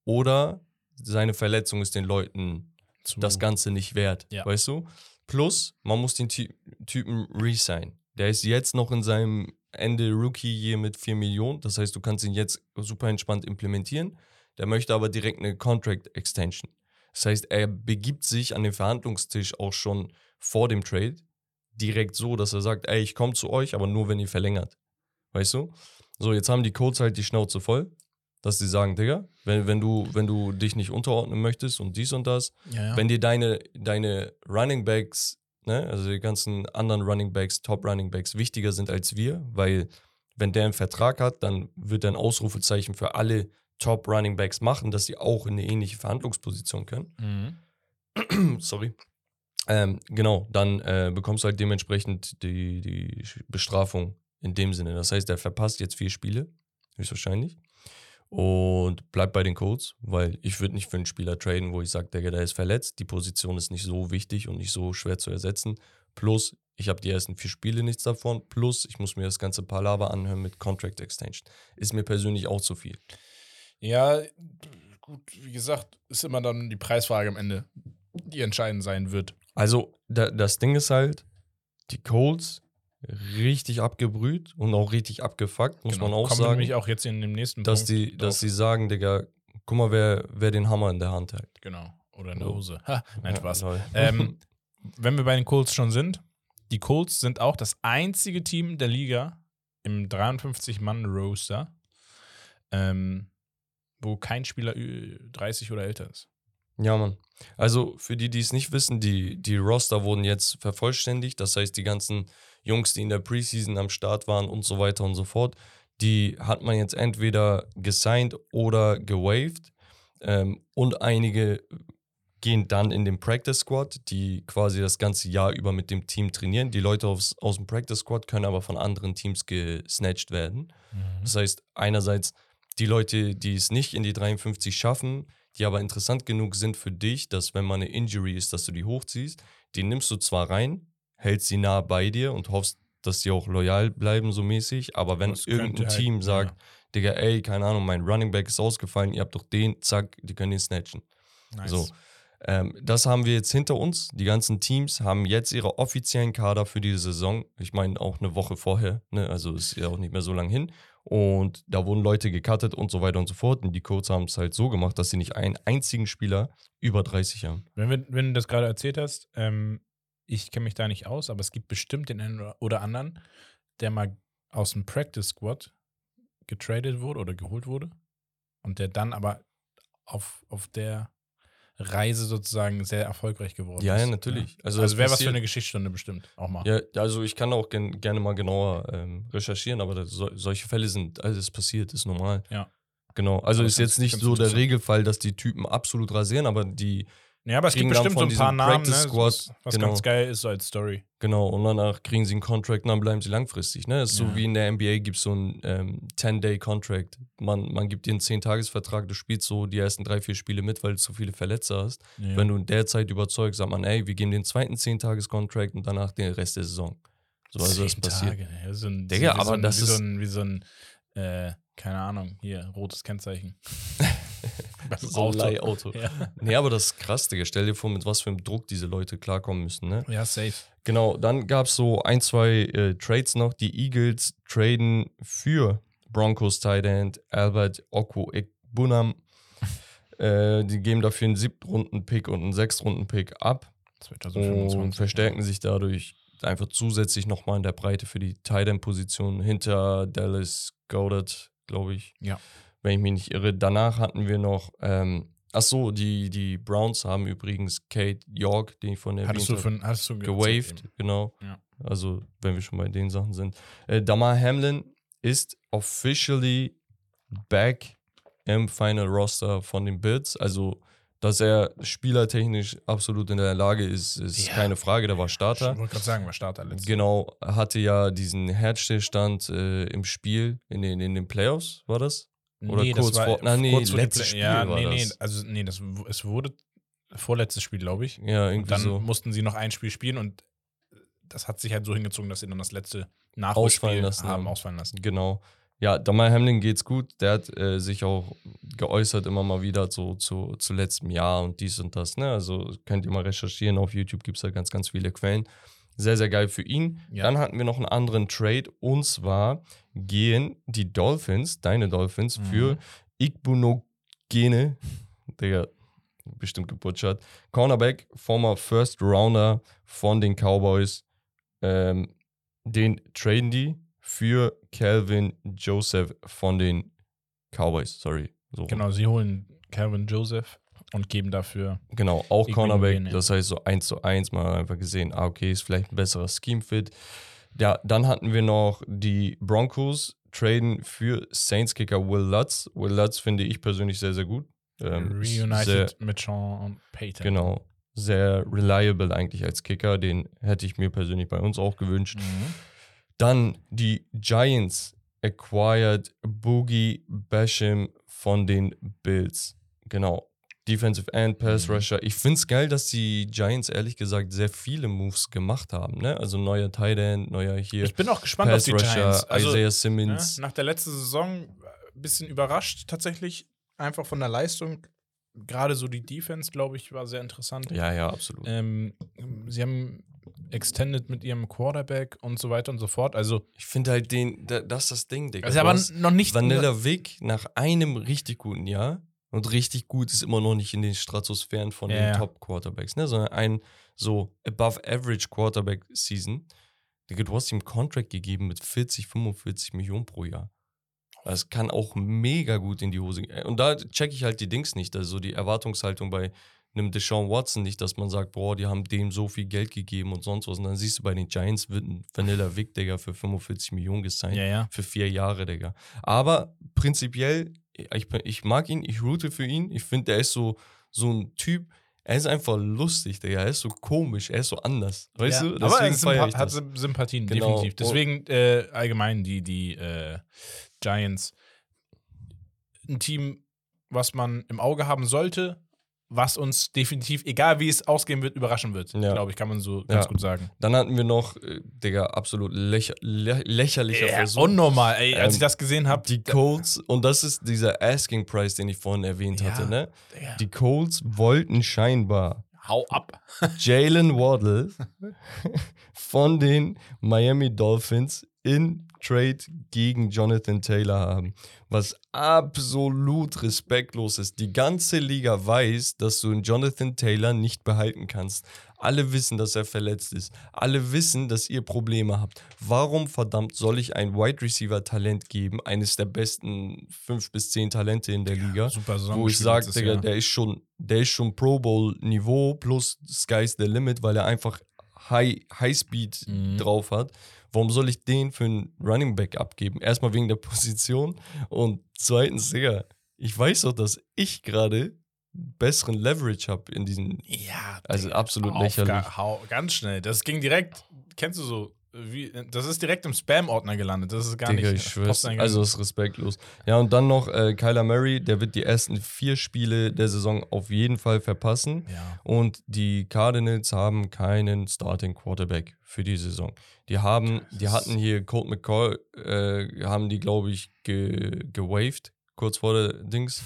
S3: oder seine Verletzung ist den Leuten
S2: Zu,
S3: das Ganze nicht wert,
S2: Ja.
S3: weißt du? Plus, man muss den Ty Typen resign. Der ist jetzt noch in seinem Ende Rookie hier mit 4 Millionen. Das heißt, du kannst ihn jetzt super entspannt implementieren. Der möchte aber direkt eine Contract Extension. Das heißt, er begibt sich an den Verhandlungstisch auch schon vor dem Trade direkt so, dass er sagt, ey, ich komme zu euch, aber nur, wenn ihr verlängert. Weißt du? So, jetzt haben die Codes halt die Schnauze voll, dass sie sagen, Digga, wenn, wenn, du, wenn du dich nicht unterordnen möchtest und dies und das,
S2: ja, ja.
S3: wenn dir deine, deine Running Backs, ne, also die ganzen anderen Running Backs, Top Running Backs wichtiger sind als wir, weil wenn der einen Vertrag hat, dann wird er ein Ausrufezeichen für alle Top Running Backs machen, dass sie auch in eine ähnliche Verhandlungsposition können.
S2: Mhm. <clears throat>
S3: Sorry. Ähm, genau, dann äh, bekommst du halt dementsprechend die, die Bestrafung in dem Sinne. Das heißt, er verpasst jetzt vier Spiele, höchstwahrscheinlich. Und bleibt bei den Codes, weil ich würde nicht für einen Spieler traden, wo ich sage, der, der ist verletzt. Die Position ist nicht so wichtig und nicht so schwer zu ersetzen. Plus, ich habe die ersten vier Spiele nichts davon. Plus, ich muss mir das ganze Palaver anhören mit Contract Extension. Ist mir persönlich auch zu viel.
S2: Ja, gut, wie gesagt, ist immer dann die Preisfrage am Ende, die entscheidend sein wird.
S3: Also, da, das Ding ist halt, die Colts richtig abgebrüht und auch richtig abgefuckt, muss
S2: Genau.
S3: man auch
S2: wir
S3: sagen.
S2: nämlich auch jetzt in dem nächsten
S3: dass,
S2: Punkt
S3: die, dass sie sagen, Digga, guck mal, wer, wer den Hammer in der Hand hält.
S2: Genau. Oder eine
S3: So.
S2: Hose. Ha, nein, Spaß. Ähm, <laughs> wenn wir bei den Colts schon sind, die Colts sind auch das einzige Team der Liga im 53-Mann-Roster, ähm, wo kein Spieler ü- 30 oder älter ist.
S3: Ja, Mann. Also für die, die es nicht wissen, die, die Roster wurden jetzt vervollständigt. Das heißt, die ganzen Jungs, die in der Preseason am Start waren und so weiter und so fort, die hat man jetzt entweder gesigned oder gewaved. Ähm, und einige gehen dann in den Practice Squad, die quasi das ganze Jahr über mit dem Team trainieren. Die Leute aus, aus dem Practice Squad können aber von anderen Teams gesnatcht werden. Das heißt, einerseits die Leute, die es nicht in die 53 schaffen, die aber interessant genug sind für dich, dass wenn mal eine Injury ist, dass du die hochziehst, die nimmst du zwar rein, hältst sie nah bei dir und hoffst, dass die auch loyal bleiben, so mäßig, aber wenn
S2: Das
S3: irgendein
S2: halt-
S3: Team sagt,
S2: ja.
S3: Digga, ey, keine Ahnung, mein Running Back ist ausgefallen, ihr habt doch den, zack, die können den snatchen.
S2: Nice.
S3: So. Ähm, das haben wir jetzt hinter uns. Die ganzen Teams haben jetzt ihre offiziellen Kader für diese Saison. Ich meine auch eine Woche vorher, ne? also ist ja auch nicht mehr so lange hin. Und da wurden Leute gecuttet und so weiter und so fort. Und die Codes haben es halt so gemacht, dass sie nicht einen einzigen Spieler über 30 haben.
S2: Wenn, wir, wenn du das gerade erzählt hast, ähm, ich kenne mich da nicht aus, aber es gibt bestimmt den einen oder anderen, der mal aus dem Practice Squad getradet wurde oder geholt wurde und der dann aber auf, auf der Reise sozusagen sehr erfolgreich geworden
S3: Ja,
S2: ist.
S3: ja, natürlich.
S2: Also,
S3: Also,
S2: also
S3: das
S2: wäre was für eine Geschichtsstunde bestimmt auch mal.
S3: Ja, also ich kann auch gen gerne mal genauer ähm, recherchieren, aber das, so, solche Fälle sind alles passiert, ist normal.
S2: Ja.
S3: Genau. Also
S2: Aber
S3: ist jetzt nicht so der. Regelfall, dass die Typen absolut rasieren, aber die,
S2: Ja, aber es gibt bestimmt so ein paar Namen, ne, was,
S3: genau.
S2: ganz geil ist so als Story.
S3: genau, und danach kriegen sie einen Contract und dann bleiben sie langfristig. Ne? Das ist
S2: Ja.
S3: so wie in der NBA gibt es so einen ähm, 10-Day-Contract. Man, man gibt dir einen 10-Tages-Vertrag, du spielst so die ersten drei, vier Spiele mit, weil du so viele Verletzer hast.
S2: Ja.
S3: Wenn du in der Zeit überzeugst, sagt man, ey, wir geben den zweiten 10-Tages-Contract und danach den Rest der Saison. So, also das passiert.
S2: Tage, ja, so ein,
S3: Digga, aber
S2: so ein,
S3: das
S2: wie
S3: ist-
S2: So ein, wie so ein, äh, keine Ahnung, hier, rotes Kennzeichen. <laughs> <laughs> Beim
S3: So ein Leihauto.
S2: Ja. <laughs>
S3: Nee, aber das ist krass, Digga. Stell dir vor, mit was für einem Druck diese Leute klarkommen müssen, ne?
S2: ja, safe.
S3: Genau, dann gab es so ein, zwei äh, Trades noch. Die Eagles traden für Broncos Tight End Albert Oko Bunam. <laughs> äh, die geben dafür einen Siebtrunden-Pick und einen Sechstrunden-Pick ab und
S2: 2025.
S3: verstärken sich dadurch einfach zusätzlich nochmal in der Breite für die Tight End-Position hinter Dallas Goddard, glaube ich.
S2: Ja.
S3: Wenn ich mich nicht irre. Danach hatten wir noch, ähm, ach so, die, die Browns haben übrigens Kate York, den ich von der
S2: Hattest du, für, hattest du ge-
S3: gewaved, genau.
S2: Ja.
S3: Also, wenn wir schon bei den Sachen sind. Äh, Damar Hamlin ist officially back im Final Roster von den Bills. Also, dass er spielertechnisch absolut in der Lage ist, ist
S2: Ja.
S3: keine Frage. Der war
S2: Ich
S3: Starter.
S2: wollte gerade sagen, war Starter letztes
S3: Genau, hatte ja diesen Herzstillstand äh, im Spiel, in den, in den Playoffs, war das? Oder
S2: nee,
S3: kurz
S2: das war
S3: vor- na, nee,
S2: kurz vor
S3: letztes Spiel
S2: Ja,
S3: war
S2: nee, nee,
S3: das.
S2: also nee, das, es wurde vorletztes Spiel, glaube ich.
S3: Ja,
S2: Und
S3: irgendwie
S2: dann
S3: so.
S2: mussten sie noch ein Spiel spielen und das hat sich halt so hingezogen, dass sie dann das letzte Nachholspiel
S3: Ausfallen lassen
S2: haben ausfallen lassen.
S3: Genau. Ja, Damar Hamlin geht's gut. Der hat äh, sich auch geäußert immer mal wieder so zu, zu letztem Jahr und dies und das. Ne? Also könnt ihr mal recherchieren. Auf YouTube gibt's da ganz, ganz viele Quellen. Sehr, sehr geil für ihn.
S2: Ja.
S3: Dann hatten wir noch einen anderen Trade und zwar gehen die Dolphins, deine Dolphins,
S2: Mhm.
S3: für Igbunogene, der bestimmt gebutschert, Cornerback, former First Rounder von den Cowboys. Ähm, den traden die für Calvin Joseph von den Cowboys. Sorry. So.
S2: Genau, sie holen Calvin Joseph und geben dafür.
S3: Genau, auch Cornerback. Das heißt so 1 zu 1 mal einfach gesehen, ah, okay, ist vielleicht ein besserer Scheme-Fit. Ja, dann hatten wir noch die Broncos traden für Saints-Kicker Will Lutz. Will Lutz finde ich persönlich sehr, sehr gut. Ähm,
S2: Reunited
S3: Sehr,
S2: mit Sean und Peyton.
S3: genau, sehr reliable eigentlich als Kicker. Den hätte ich mir persönlich bei uns auch gewünscht.
S2: Mhm.
S3: Dann die Giants acquired Boogie Basham von den Bills. Genau. Defensive End, Pass
S2: Mhm.
S3: Rusher. Ich finde es geil, dass die Giants ehrlich gesagt sehr viele Moves gemacht haben. Ne? Also neuer Tight End, neuer hier
S2: Ich bin auch gespannt
S3: Pass
S2: auf die
S3: Rusher,
S2: Giants. Also,
S3: Isaiah
S2: ne,
S3: Simmons.
S2: nach der letzten Saison ein bisschen überrascht tatsächlich, einfach von der Leistung. Gerade so die Defense, glaube ich, war sehr interessant.
S3: Ja, ja, absolut.
S2: Ähm, sie haben extended mit ihrem Quarterback und so weiter und so fort. Also,
S3: Ich finde halt den, da- das ist das Ding, Digga.
S2: also aber noch nicht.
S3: Vanilla Vic nach einem richtig guten Jahr und richtig gut ist immer noch nicht in den Stratosphären von
S2: Ja,
S3: den. Top-Quarterbacks, ne? sondern ein so above-average Quarterback-Season. Digga, du hast ihm einen Contract gegeben mit 40, 45 Millionen pro Jahr. Das kann auch mega gut in die Hose gehen. Und da checke ich halt die Dings nicht, also die Erwartungshaltung bei einem Deshaun Watson nicht, dass man sagt, boah, die haben dem so viel Geld gegeben und sonst was. Und dann siehst du bei den Giants wird ein Vanilla Vic, Digga, für 45 Millionen gesigned
S2: Ja, ja.
S3: für vier Jahre, Digga. Aber prinzipiell, ich, ich mag ihn, ich route für ihn. Ich finde, er ist so, so ein Typ, er ist einfach lustig, Digga. Er ist so komisch, er ist so anders. Weißt
S2: ja.
S3: du?
S2: aber er
S3: Deswegen
S2: ist
S3: feier
S2: Sympa
S3: ich
S2: hat
S3: das.
S2: Sym- Sympathien,
S3: Genau.
S2: definitiv. Deswegen äh, allgemein die, die äh, Giants ein Team, was man im Auge haben sollte, was uns definitiv, egal wie es ausgehen wird, überraschen wird.
S3: Ja.
S2: Glaube ich, kann man so ganz
S3: Ja.
S2: gut sagen.
S3: Dann hatten wir noch, äh, Digga, absolut lächer, lä lächerlicher
S2: Ja,
S3: Versuch.
S2: unnormal, ey. Als
S3: Ähm,
S2: ich das gesehen habe,
S3: Die Colts, und das ist dieser Asking Price, den ich vorhin erwähnt
S2: Ja.
S3: hatte, ne? Die Colts wollten scheinbar
S2: hau ab.
S3: Jalen Waddle <laughs> von den Miami Dolphins in Trade gegen Jonathan Taylor haben. Was absolut respektlos ist. Die ganze Liga weiß, dass du einen Jonathan Taylor nicht behalten kannst. Alle wissen, dass er verletzt ist. Alle wissen, dass ihr Probleme habt. Warum verdammt soll ich ein Wide Receiver Talent geben, eines der besten fünf bis zehn Talente in der Liga?
S2: Super Saison
S3: wo ich sage, Digga, der ist schon, der ist schon Pro Bowl Niveau plus Sky's the Limit, weil er einfach High, High Speed
S2: Mhm.
S3: drauf hat. Warum soll ich den für einen Running Back abgeben? Erstmal wegen der Position und zweitens, Digga, ich weiß doch, dass ich gerade besseren Leverage habe in diesen.
S2: Ja,
S3: Also absolut lächerlich.
S2: ganz schnell. Das ging direkt, kennst du so, wie, das ist direkt im Spam-Ordner gelandet. Das ist gar
S3: Digga,
S2: nicht.
S3: ich schwör's. Also ist respektlos. Ja, und dann noch äh, Kyler Murray, der wird die ersten vier Spiele der Saison auf jeden Fall verpassen.
S2: ja.
S3: Und die Cardinals haben keinen Starting Quarterback für die Saison. Die haben, die
S2: Das-
S3: hatten hier Colt McCoy, äh, haben die, glaube ich, ge, gewaved, kurz vor der Dings.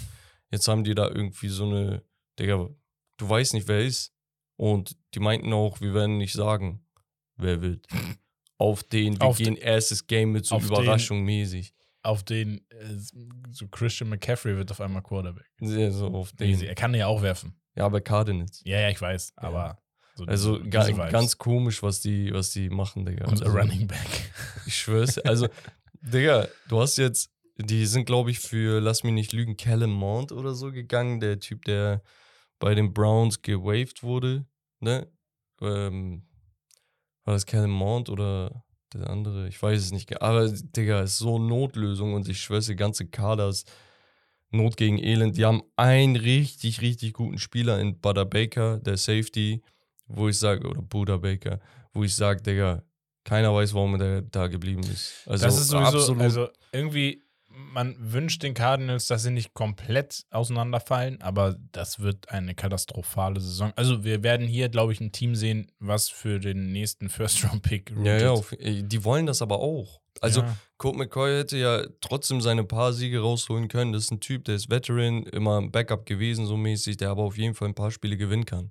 S3: Jetzt haben die da irgendwie so eine, Digga, du weißt nicht, wer er ist. Und die meinten auch, wir werden nicht sagen, wer wird. <laughs> Auf den, wir
S2: Auf
S3: gehen erstes Game mit so
S2: auf den-
S3: Überraschung mäßig.
S2: Auf den, äh, so Christian McCaffrey wird auf einmal Quarterback.
S3: Sehr so auf den.
S2: Er kann ja auch werfen.
S3: Ja, aber Cardinals.
S2: Ja, ja, ich weiß, aber. So
S3: Also ga, ganz komisch, was die, was die machen, Digga.
S2: Unser
S3: also,
S2: Running Back. <laughs>
S3: Ich schwör's. Also, Digga, du hast jetzt, die sind, glaube ich, für, lass mich nicht lügen, Callum Mount oder so gegangen. Der Typ, der bei den Browns gewaved wurde. Ne? Ähm, war das Callum Mount oder der andere? Ich weiß es nicht. Aber, Digga, ist so Notlösung und ich schwör's, der ganze Kader ist Not gegen Elend. Die haben einen richtig, richtig guten Spieler in Butter Baker, der Safety, wo ich sage, oder Buddha Baker, wo ich sage, Digga, keiner weiß, warum der da geblieben ist. Also
S2: das ist sowieso,
S3: absolut.
S2: also irgendwie, man wünscht den Cardinals, dass sie nicht komplett auseinanderfallen, aber das wird eine katastrophale Saison. Also wir werden hier, glaube ich, ein Team sehen, was für den nächsten First-Round-Pick
S3: ja, ja, auf, ey, die wollen das aber auch. Also
S2: ja.
S3: Colt McCoy hätte ja trotzdem seine paar Siege rausholen können. Das ist ein Typ, der ist Veteran, immer ein Backup gewesen, so mäßig, der aber auf jeden Fall ein paar Spiele gewinnen kann.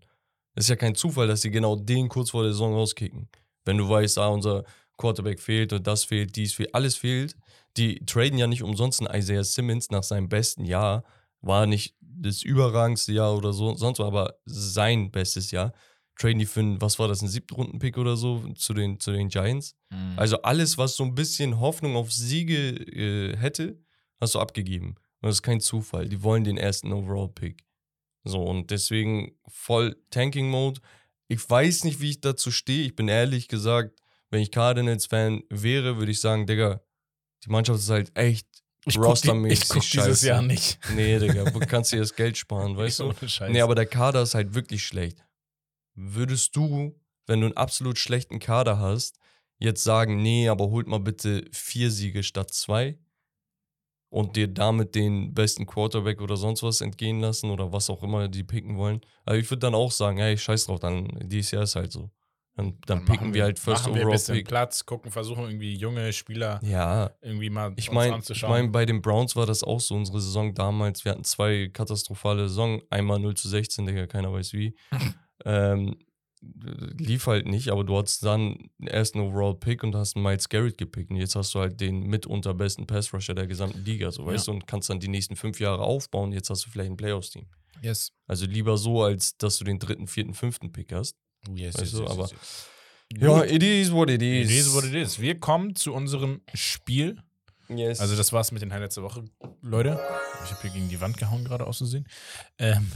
S3: Es ist ja kein Zufall, dass sie genau den kurz vor der Saison rauskicken. Wenn du weißt, ah, unser Quarterback fehlt und das fehlt, dies fehlt, alles fehlt. Die traden ja nicht umsonst einen Isaiah Simmons nach seinem besten Jahr. War nicht das überragendste Jahr oder so, sonst war aber sein bestes Jahr. Traden die für einen, was war das, ein Siebtrunden-Pick oder so zu den, zu den Giants.
S2: Mhm.
S3: Also alles, was so ein bisschen Hoffnung auf Siege äh, hätte, hast du abgegeben. Und das ist kein Zufall. Die wollen den ersten Overall-Pick. So, und deswegen voll Tanking-Mode. Ich weiß nicht, wie ich dazu stehe. Ich bin ehrlich gesagt, wenn ich Cardinals-Fan wäre, würde ich sagen, Digga, die Mannschaft ist halt echt
S2: ich guck, die,
S3: rostermäßig
S2: ich guck dieses
S3: scheiße.
S2: Jahr nicht. <laughs>
S3: Nee, Digga, du kannst dir das Geld sparen, <laughs> weißt du?
S2: Ohne Scheiß.
S3: Nee, aber der Kader ist halt wirklich schlecht. Würdest du, wenn du einen absolut schlechten Kader hast, jetzt sagen, nee, aber holt mal bitte vier Siege statt zwei und dir damit den besten Quarterback oder sonst was entgehen lassen oder was auch immer die picken wollen? Also ich würde dann auch sagen, hey, scheiß drauf, dann dieses Jahr ist halt so. Dann, dann,
S2: machen
S3: picken wir halt First
S2: machen wir ein
S3: Overall
S2: bisschen
S3: Pick.
S2: Platz, gucken, versuchen irgendwie junge Spieler
S3: Ja,
S2: irgendwie mal
S3: Ich
S2: uns
S3: meine, ich
S2: anzuschauen.
S3: mein, bei den Browns war das auch so, unsere Saison damals. Wir hatten zwei katastrophale Saison. Einmal 0 zu 16, Digga, keiner weiß wie. <laughs> ähm, lief halt nicht, aber du hattest dann den ersten Overall-Pick und hast einen Miles Garrett gepickt. Und jetzt hast du halt den mitunter besten Pass-Rusher der gesamten Liga, so weißt du, und kannst dann die nächsten fünf Jahre aufbauen. Jetzt hast du vielleicht ein Playoffs-Team.
S2: yes.
S3: Also lieber so, als dass du den dritten, vierten, fünften Pick hast.
S2: Yes,
S3: Weißt du, aber-
S2: yes.
S3: Ja, it is what it
S2: It
S3: is.
S2: is what it is. Wir kommen zu unserem Spiel.
S3: Yes.
S2: Also, das war's mit den Highlights der Woche, Leute. Ich habe hier gegen die Wand gehauen, gerade auszusehen. Ähm,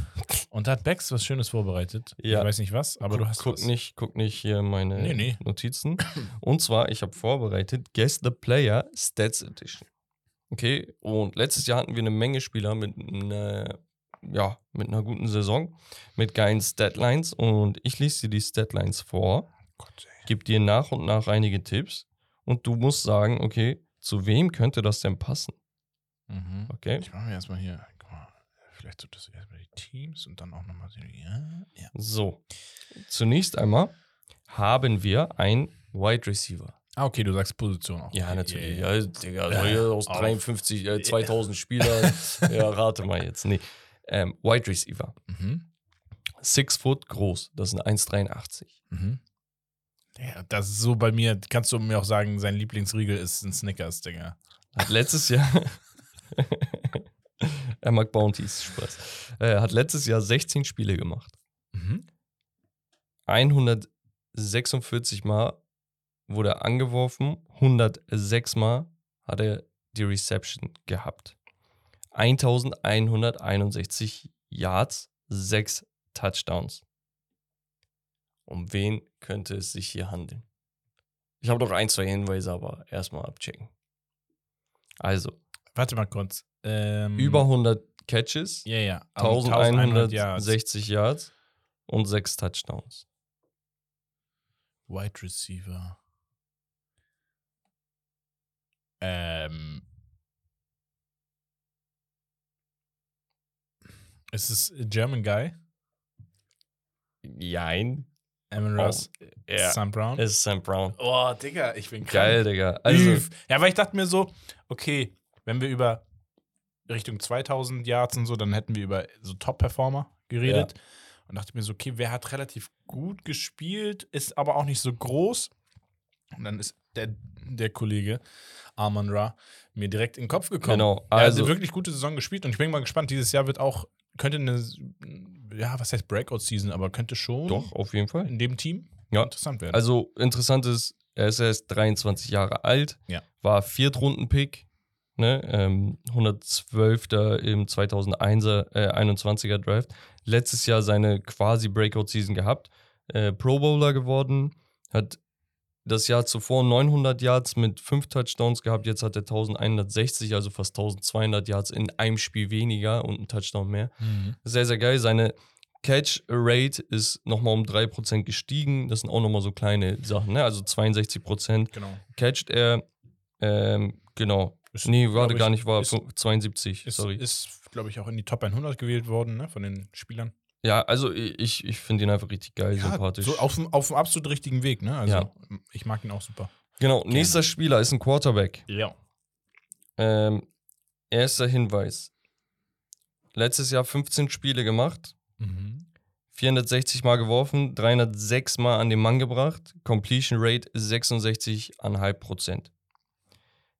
S2: und da hat Bex was Schönes vorbereitet.
S3: Ja.
S2: Ich weiß nicht was, aber
S3: guck,
S2: du hast
S3: guck
S2: was.
S3: nicht, guck nicht hier meine
S2: Nee, nee.
S3: Notizen. <coughs> Und zwar, ich habe vorbereitet Guess the Player Stats Edition. Okay, und letztes Jahr hatten wir eine Menge Spieler mit einer, ja, mit einer guten Saison, mit geilen Statlines und ich lese dir die Statlines vor, gebe dir nach und nach einige Tipps und du musst sagen, okay, zu wem könnte das denn passen?
S2: Mhm.
S3: Okay?
S2: Ich mache mir erstmal hier. Guck mal. vielleicht so das erstmal die Teams und dann auch nochmal. Ja, ja.
S3: So, zunächst einmal haben wir ein Wide Receiver.
S2: Ah, okay, du sagst Position auch.
S3: Ja, natürlich.
S2: ja,
S3: Ja,
S2: ja.
S3: Digga, hier aus
S2: auf.
S3: 53, äh, 2000 Spieler. <laughs> ja, rate mal jetzt. Nee. Ähm, Wide Receiver.
S2: Mhm.
S3: Six Foot groß. Das sind 1,83.
S2: Mhm. Ja, das ist so bei mir, kannst du mir auch sagen, sein Lieblingsriegel ist ein Snickers, Digga.
S3: Hat letztes Jahr. <laughs> er mag Bounties, Spaß. Äh, hat letztes Jahr 16 Spiele gemacht.
S2: Mhm.
S3: 146 Mal wurde er angeworfen, 106 Mal hat er die Reception gehabt. 1161 Yards, 6 Touchdowns. Um wen könnte es sich hier handeln? Ich habe noch ein, zwei Hinweise, aber erstmal abchecken. Also,
S2: Warte mal kurz. Ähm,
S3: über 100 Catches,
S2: Ja, ja. aber 1100 Yards.
S3: 1160 Yards und 6 Touchdowns.
S2: Wide Receiver. Ähm. Ist es German Guy?
S3: Jein.
S2: Amon
S3: Oh,
S2: Ross?
S3: Ja,
S2: Sam Brown?
S3: es ist Sam Brown.
S2: Oh, Digga, ich bin
S3: Geil, Digga. Also,
S2: Also, ja, weil ich dachte mir so, okay, wenn wir über Richtung 2000 Yards und so, dann hätten wir über so Top-Performer geredet. Und dachte mir so, okay, wer hat relativ gut gespielt, ist aber auch nicht so groß. Und dann ist der, der Kollege Arman Ra mir direkt in den Kopf gekommen.
S3: Genau,
S2: er hat
S3: also-
S2: eine wirklich gute Saison gespielt und ich bin mal gespannt, dieses Jahr wird auch, könnte eine, ja, was heißt Breakout-Season, aber könnte schon
S3: doch, auf jeden Fall.
S2: in dem Team
S3: Ja.
S2: interessant werden.
S3: Also, interessant ist, er ist erst 23 Jahre alt,
S2: Ja.
S3: war Viertrunden-Pick, ne, ähm, 112. im 2001er, äh, 21er Draft. Letztes Jahr seine quasi Breakout-Season gehabt, äh, Pro Bowler geworden, hat das Jahr zuvor 900 Yards mit 5 Touchdowns gehabt, jetzt hat er 1160, also fast 1200 Yards in einem Spiel weniger und ein Touchdown mehr.
S2: Mhm.
S3: Sehr, sehr geil. Seine Catch Rate ist nochmal um 3% gestiegen. Das sind auch nochmal so kleine Sachen, ne? Also 62%
S2: Genau.
S3: catcht er. Ähm, genau.
S2: Ist,
S3: Nee, warte gar nicht, war
S2: ist-
S3: 72.
S2: Ist,
S3: sorry.
S2: ist glaube ich, auch in die Top 100 gewählt worden, ne, von den Spielern.
S3: Ja, also ich, ich finde ihn einfach richtig geil, sympathisch.
S2: so auf dem, auf dem absolut richtigen Weg, ne? Also,
S3: Ja.
S2: ich mag ihn auch super.
S3: genau, nächster Spieler ist ein Quarterback.
S2: Ja.
S3: Ähm, erster Hinweis. Letztes Jahr 15 Spiele gemacht,
S2: Mhm.
S3: 460 Mal geworfen, 306 Mal an den Mann gebracht, Completion Rate 66,5%.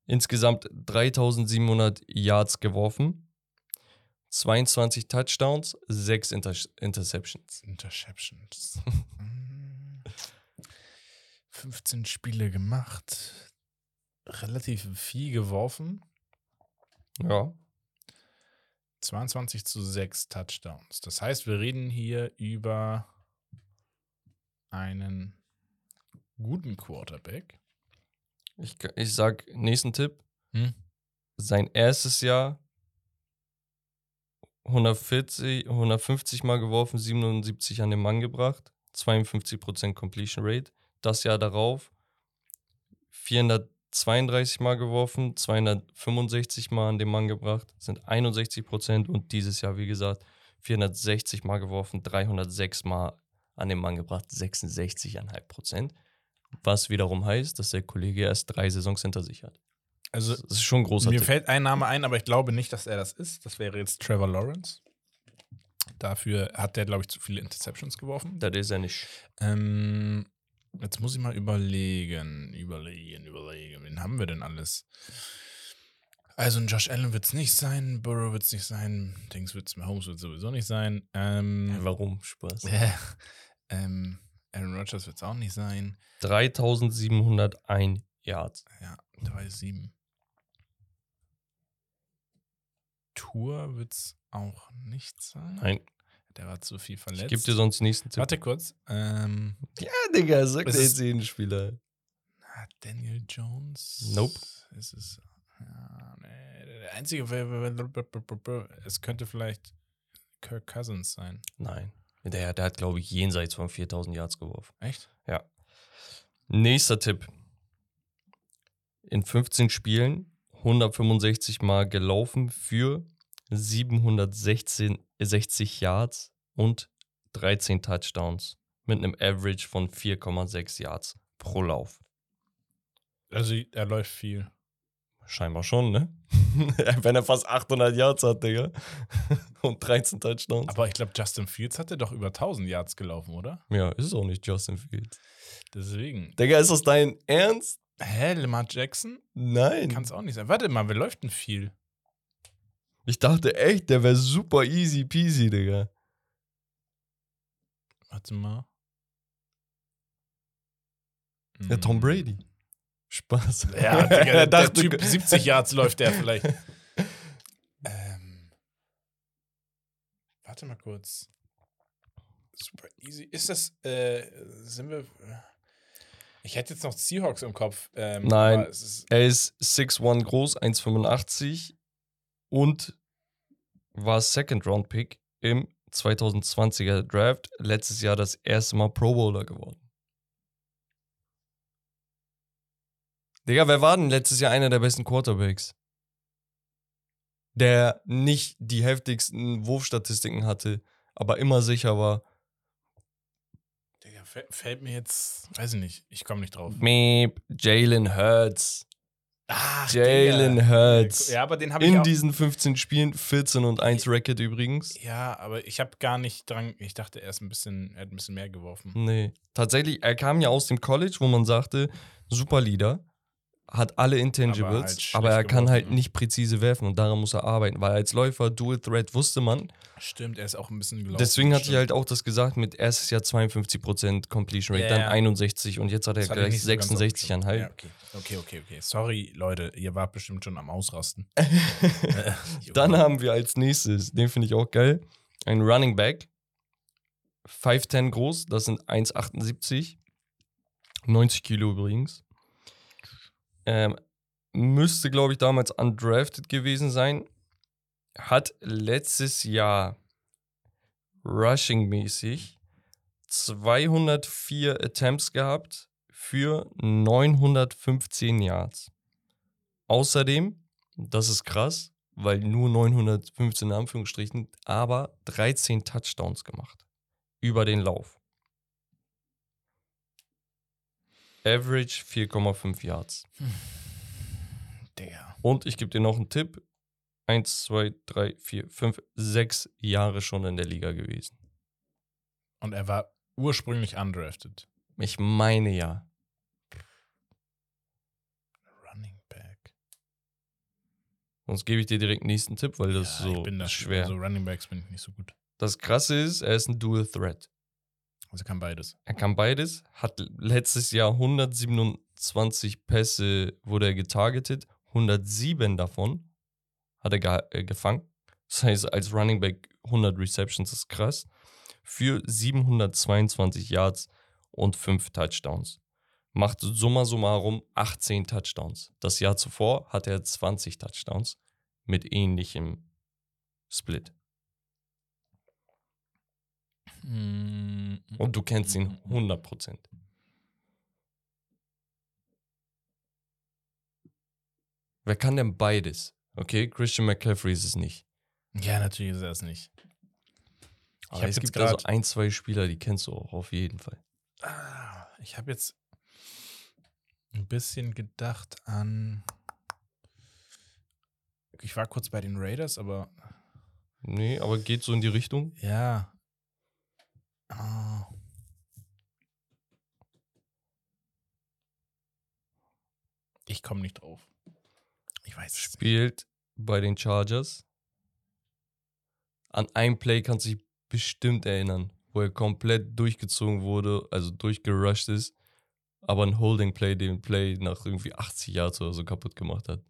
S3: Insgesamt 3700 Yards geworfen, 22 Touchdowns, 6 Inter Interceptions.
S2: Interceptions. <laughs> Mhm. 15 Spiele gemacht. Relativ viel geworfen.
S3: Ja,
S2: 22 zu 6 Touchdowns. Das heißt, wir reden hier über einen guten Quarterback.
S3: ich, ich sag nächsten Tipp.
S2: Hm?
S3: Sein erstes Jahr 140, 150 Mal geworfen, 77 an den Mann gebracht, 52% Completion Rate. Das Jahr darauf 432 Mal geworfen, 265 Mal an den Mann gebracht, sind 61% und dieses Jahr, wie gesagt, 460 Mal geworfen, 306 Mal an den Mann gebracht, 66,5%. Was wiederum heißt, dass der Kollege erst drei Saisons hinter sich hat.
S2: Also,
S3: Das ist schon ein großer
S2: mir
S3: Tipp.
S2: fällt ein Name ein, aber ich glaube nicht, dass er das ist. Das wäre jetzt Trevor Lawrence. Dafür hat er, glaube ich, zu viele Interceptions geworfen.
S3: Das ist er nicht.
S2: Ähm, jetzt muss ich mal überlegen, überlegen, überlegen. Wen haben wir denn alles? Also ein Josh Allen wird es nicht sein, Burrow wird es nicht sein, Dings wird es, Mahomes wird sowieso nicht sein. Ähm,
S3: Warum? Spaß.
S2: äh, <laughs> ähm, Aaron Rodgers wird es auch nicht sein.
S3: 3701 Yards.
S2: Ja, 3-7. Tour wird es auch nicht sein.
S3: Nein,
S2: Der war zu viel
S3: ich
S2: verletzt.
S3: gebe dir sonst nächsten Tipp.
S2: Warte kurz. Ähm,
S3: Ja, Digga, sag
S2: Es
S3: dir jetzt jeden Spieler.
S2: Daniel Jones?
S3: Nope.
S2: Es ist. Ja, nee, der einzige. Es könnte vielleicht Kirk Cousins sein.
S3: Nein. Der, der hat, glaube ich, jenseits von 4000 Yards geworfen.
S2: Echt?
S3: Ja. Nächster Tipp. In 15 Spielen 165 Mal gelaufen für 716 60 Yards und 13 Touchdowns mit einem Average von 4,6 Yards pro Lauf.
S2: Also er läuft viel.
S3: Scheinbar schon, ne? <laughs> Wenn er fast 800 Yards hat, Digga. <laughs> und 13 Touchdowns.
S2: Aber ich glaube, Justin Fields hatte doch über 1000 Yards gelaufen, oder?
S3: ja, ist auch nicht Justin Fields.
S2: Deswegen.
S3: Digga, ist das dein Ernst?
S2: Hä, Lamar Jackson?
S3: Nein.
S2: Kann es auch nicht sein. Warte mal, wer läuft denn viel?
S3: Ich dachte echt, der wäre super easy peasy, Digga.
S2: Warte mal.
S3: Ja, Tom
S2: Hm.
S3: Brady. Spaß.
S2: Ja, Digga, <laughs> der, der
S3: dachte,
S2: Typ 70 Yards läuft der vielleicht. <laughs> ähm, warte mal kurz. Super easy. Ist das, äh, sind wir. Ich hätte jetzt noch Seahawks im Kopf. Ähm,
S3: Nein.
S2: ist,
S3: Er ist 6'1 groß, 1,85 und war Second Round Pick im 2020er Draft. Letztes Jahr das erste Mal Pro Bowler geworden. Digga, wer war denn letztes Jahr einer der besten Quarterbacks? Der nicht die heftigsten Wurfstatistiken hatte, aber immer sicher war.
S2: Fällt mir jetzt, weiß ich nicht, ich komme nicht drauf.
S3: Meep, Jalen Hurts.
S2: Ach,
S3: Jalen. Hurts.
S2: Ja, aber den habe ich
S3: In diesen 15 Spielen 14 und 1 Racket übrigens.
S2: Ja, aber ich habe gar nicht dran. Ich dachte, er ist ein bisschen, er hat ein bisschen mehr geworfen.
S3: Nee. Tatsächlich, er kam ja aus dem College, wo man sagte, super Leader, hat alle Intangibles,
S2: Aber
S3: aber,
S2: halt schlecht
S3: er kann
S2: geworfen,
S3: halt nicht präzise werfen und daran muss er arbeiten, weil als Läufer Dual Threat wusste man.
S2: Stimmt, er ist auch ein bisschen gelaufen.
S3: Deswegen hatte ich
S2: stimmt.
S3: halt auch das gesagt mit erstes Jahr 52% Completion Rate,
S2: Ja,
S3: dann
S2: ja.
S3: 61 und jetzt hat er
S2: Das ich
S3: gleich
S2: nicht so.
S3: 66,5.
S2: Ja, okay. okay, okay, okay. Sorry, Leute, ihr wart bestimmt schon am Ausrasten. <laughs> <laughs>
S3: Dann haben wir als nächstes, den finde ich auch geil, einen Running Back. 5'10 groß, das sind 1,78. 90 Kilo übrigens. Ähm, müsste, glaube ich, damals undrafted gewesen sein. Hat letztes Jahr rushing-mäßig 204 Attempts gehabt für 915 Yards. Außerdem, das ist krass, weil nur 915 in Anführungsstrichen, aber 13 Touchdowns gemacht. Über den Lauf. Average 4,5 Yards.
S2: Digga.
S3: Und ich gebe dir noch einen Tipp. 1, 2, 3, 4, 5, 6 Jahre schon in der Liga gewesen.
S2: Und er war ursprünglich undrafted.
S3: Ich meine ja.
S2: Running Back.
S3: Sonst gebe ich dir direkt den nächsten Tipp, weil das
S2: ja,
S3: ist
S2: ich
S3: so
S2: bin da
S3: schwer.
S2: Also Running Backs bin ich nicht so gut.
S3: Das Krasse ist, er ist ein Dual Threat.
S2: Also kann beides.
S3: Er kann beides, hat letztes Jahr 127 Pässe, wurde er getargetet, 107 davon hat er ge äh, gefangen. Das heißt, als Running Back 100 Receptions ist krass. Für 722 Yards und 5 Touchdowns. Macht summa summarum 18 Touchdowns. Das Jahr zuvor hatte er 20 Touchdowns mit ähnlichem Split.
S2: Mm,
S3: Und du kennst ihn 100%. Wer kann denn beides? Okay, Christian McCaffrey ist es nicht.
S2: Ja, natürlich ist er es nicht.
S3: Aber
S2: hab
S3: es gibt also ein, zwei Spieler, die kennst du auch auf jeden Fall.
S2: Ah, ich habe jetzt ein bisschen gedacht an. Ich war kurz bei den Raiders, aber
S3: Nee, aber geht so in die Richtung.
S2: ja. Ah. Ich komme nicht drauf. Ich weiß es nicht.
S3: Spielt bei den Chargers. An ein Play kannst du dich bestimmt erinnern, wo er komplett durchgezogen wurde, also durchgerusht ist, aber ein Holding Play den Play nach irgendwie 80 Yards oder so kaputt gemacht hat.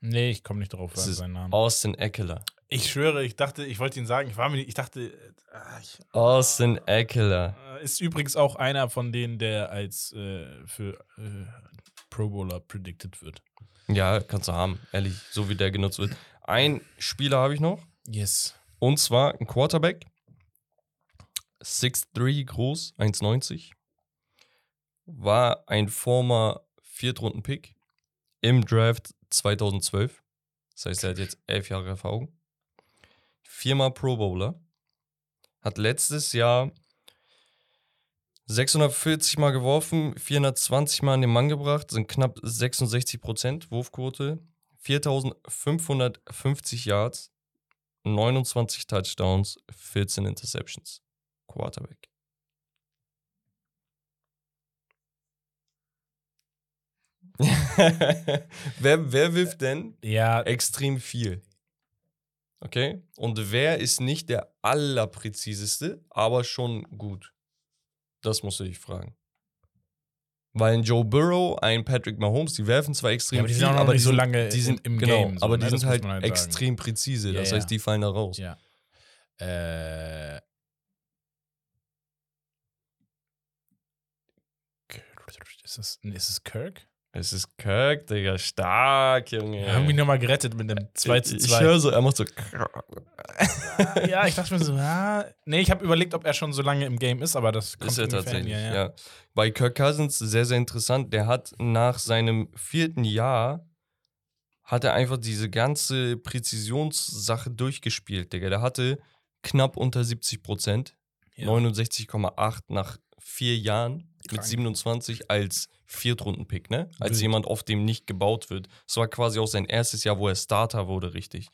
S2: Nee, ich komme nicht drauf,
S3: Das
S2: was
S3: ist
S2: sein Name.
S3: Austin Eckler.
S2: Ich schwöre, ich dachte, ich wollte ihn sagen. Ich war mir nicht, ich dachte, äh, ah, ich,
S3: Austin Eckler.
S2: Äh, Ist übrigens auch einer von denen, der als äh, für äh, Pro Bowler predicted wird.
S3: Ja, kannst du haben, ehrlich, so wie der genutzt wird. Ein Spieler habe ich noch,
S2: Yes.
S3: und zwar ein Quarterback. 6'3 groß, 1,90. War ein former Viertrunden-Pick im Draft 2012. Das heißt, er hat jetzt elf Jahre Erfahrung. Viermal Pro Bowler. Hat letztes Jahr 640 Mal geworfen, 420 Mal an den Mann gebracht, sind knapp 66 Prozent Wurfquote, 4550 Yards, 29 Touchdowns, 14 Interceptions. Quarterback. <laughs> wer, wer wirft denn
S2: Ja,
S3: extrem viel? Okay? Und wer ist nicht der allerpräziseste, aber schon gut? Das musst du dich fragen. Weil ein Joe Burrow, ein Patrick Mahomes, die werfen zwar extrem
S2: Ja, aber die
S3: viel,
S2: sind noch
S3: aber
S2: nicht
S3: die
S2: so
S3: sind,
S2: lange
S3: die sind,
S2: im
S3: genau,
S2: Game so,
S3: aber
S2: ne?
S3: die
S2: Das
S3: sind halt,
S2: halt
S3: extrem präzise. Das
S2: ja.
S3: heißt, die fallen da raus.
S2: ja. Äh. Ist es, ist es Kirk?
S3: Es ist Kirk, Digga, stark, Junge.
S2: Wir haben ihn nochmal gerettet mit dem 2 zu
S3: Ich
S2: 2.
S3: höre so, er macht so. <laughs>
S2: ja, ich dachte mir so, ah. Nee, ich habe überlegt, ob er schon so lange im Game ist, aber das kommt
S3: Ist er tatsächlich,
S2: ja,
S3: ja,
S2: ja.
S3: Bei Kirk Cousins sehr, sehr interessant. Der hat nach seinem vierten Jahr hat er einfach diese ganze Präzisionssache durchgespielt, Digga. Der hatte knapp unter 70 Prozent,
S2: Ja.
S3: 69,8 nach vier Jahren mit
S2: Krank.
S3: 27 als Viertrunden-Pick, ne? Als
S2: Wild.
S3: jemand, auf dem nicht gebaut wird. Es war quasi auch sein erstes Jahr, wo er Starter wurde, richtig.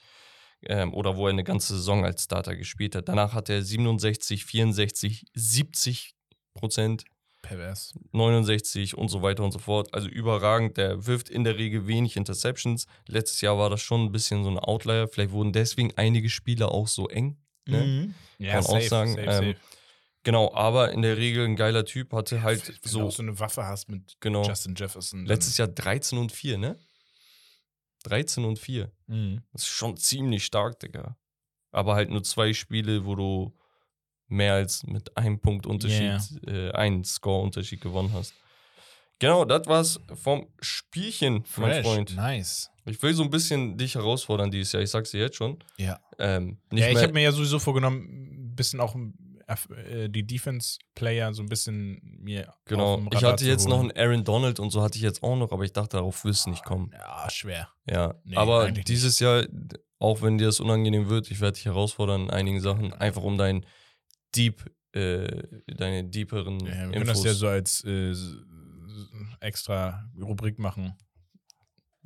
S3: Ähm, oder wo er eine ganze Saison als Starter gespielt hat. Danach hat er 67, 64, 70 Prozent,
S2: Pervers.
S3: 69 und so weiter und so fort. Also überragend. Der wirft in der Regel wenig Interceptions. Letztes Jahr war das schon ein bisschen so ein Outlier. Vielleicht wurden deswegen einige Spiele auch so eng. Ne?
S2: Mhm. Ja,
S3: Kann auch
S2: safe,
S3: sagen,
S2: safe,
S3: ähm,
S2: safe.
S3: Genau, aber in der Regel ein geiler Typ. Hatte halt
S2: Wenn du
S3: so
S2: auch so eine Waffe hast mit
S3: Genau.
S2: Justin Jefferson.
S3: letztes Jahr 13 und 4, ne? 13 und 4.
S2: Mhm.
S3: Das ist schon ziemlich stark, Digga. Aber halt nur zwei Spiele, wo du mehr als mit einem Punkt Unterschied, äh, einen Score-Unterschied gewonnen hast. Genau, das war's vom Spielchen, mein
S2: Fresh.
S3: Freund.
S2: Nice.
S3: Ich will so ein bisschen dich herausfordern dieses Jahr. Ich sag's dir jetzt schon.
S2: Ja.
S3: Ähm,
S2: Ja, ich habe mir ja sowieso vorgenommen, ein bisschen auch äh, die Defense-Player so ein bisschen mir
S3: genau. Ich hatte jetzt noch einen Aaron Donald und so hatte ich jetzt auch noch, aber ich dachte, darauf wirst du nicht kommen.
S2: Ja, schwer.
S3: Ja,
S2: Nee,
S3: aber
S2: eigentlich nicht.
S3: dieses Jahr, auch wenn dir das unangenehm wird, ich werde dich herausfordern in einigen Sachen, einfach um dein Deep, äh, deine deeperen
S2: Ja, wir können
S3: Infos.
S2: das ja so als äh, extra Rubrik machen.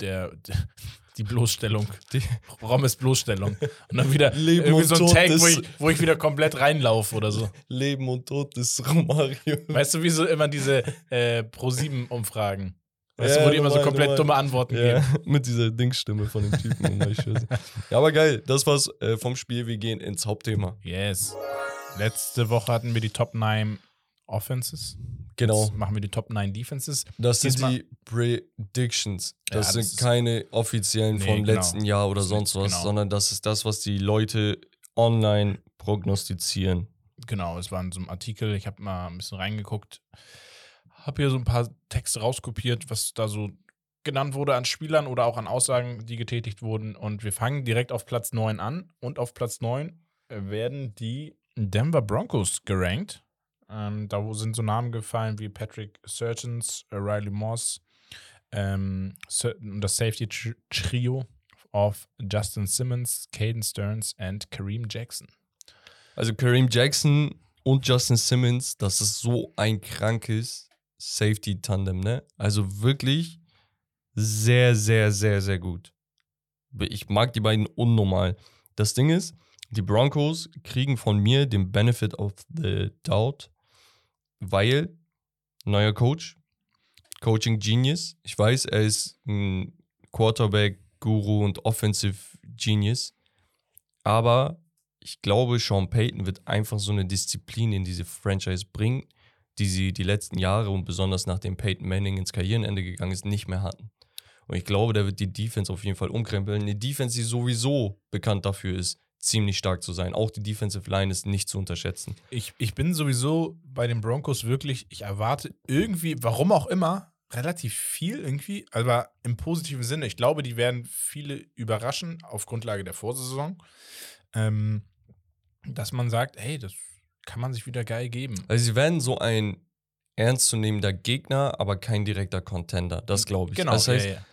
S2: Der, <laughs> die Bloßstellung.
S3: Die- <laughs>
S2: Rommes Bloßstellung. Und dann wieder
S3: Leben
S2: irgendwie so ein Tag, wo ich, wo ich wieder komplett reinlaufe oder so.
S3: Leben und Tod des Romario.
S2: Weißt du, wie so immer diese äh, Pro-7-Umfragen? Weißt
S3: Ja,
S2: du, wo die immer so komplett
S3: normal.
S2: dumme Antworten
S3: Ja,
S2: geben? <laughs>
S3: mit dieser Dingsstimme von dem Typen. ja, aber geil. Das war's äh, vom Spiel. Wir gehen ins Hauptthema.
S2: Yes. Letzte Woche hatten wir die Top 9 Offenses.
S3: Genau.
S2: Jetzt machen wir die Top 9 Defenses.
S3: Das sind
S2: Diesmal-
S3: die Predictions.
S2: Ja,
S3: Das
S2: das
S3: sind keine offiziellen
S2: Nee,
S3: vom
S2: genau.
S3: letzten Jahr oder
S2: Das
S3: sonst was,
S2: genau.
S3: sondern das ist das, was die Leute online prognostizieren.
S2: Genau, es war in so einem Artikel. Ich habe mal ein bisschen reingeguckt. Habe hier so ein paar Texte rauskopiert, was da so genannt wurde an Spielern oder auch an Aussagen, die getätigt wurden. Und wir fangen direkt auf Platz 9 an. Und auf Platz 9 werden die Denver Broncos gerankt. Ähm, da sind so Namen gefallen wie Patrick Surgeons, äh, Riley Moss ähm, das Safety-Trio of Justin Simmons, Caden Stearns und Kareem Jackson.
S3: Also Kareem Jackson und Justin Simmons, das ist so ein krankes Safety-Tandem, ne? Also wirklich sehr, sehr, sehr, sehr gut. Ich mag die beiden unnormal. Das Ding ist, die Broncos kriegen von mir den Benefit of the Doubt, weil neuer Coach, Coaching Genius. Ich weiß, er ist ein Quarterback-Guru und Offensive Genius. Aber ich glaube, Sean Payton wird einfach so eine Disziplin in diese Franchise bringen, die sie die letzten Jahre und besonders nachdem Peyton Manning ins Karrierenende gegangen ist, nicht mehr hatten. Und ich glaube, der wird die Defense auf jeden Fall umkrempeln. Eine Defense, die sowieso bekannt dafür ist, ziemlich stark zu sein. Auch die Defensive Line ist nicht zu unterschätzen.
S2: Ich, ich bin sowieso bei den Broncos wirklich, ich erwarte irgendwie, warum auch immer, relativ viel irgendwie, aber im positiven Sinne. Ich glaube, die werden viele überraschen auf Grundlage der Vorsaison, ähm, dass man sagt, hey, das kann man sich wieder geil geben.
S3: Also sie werden so ein ernstzunehmender Gegner, aber kein direkter Contender. Das glaube ich.
S2: Genau,
S3: Das heißt,
S2: ja, ja.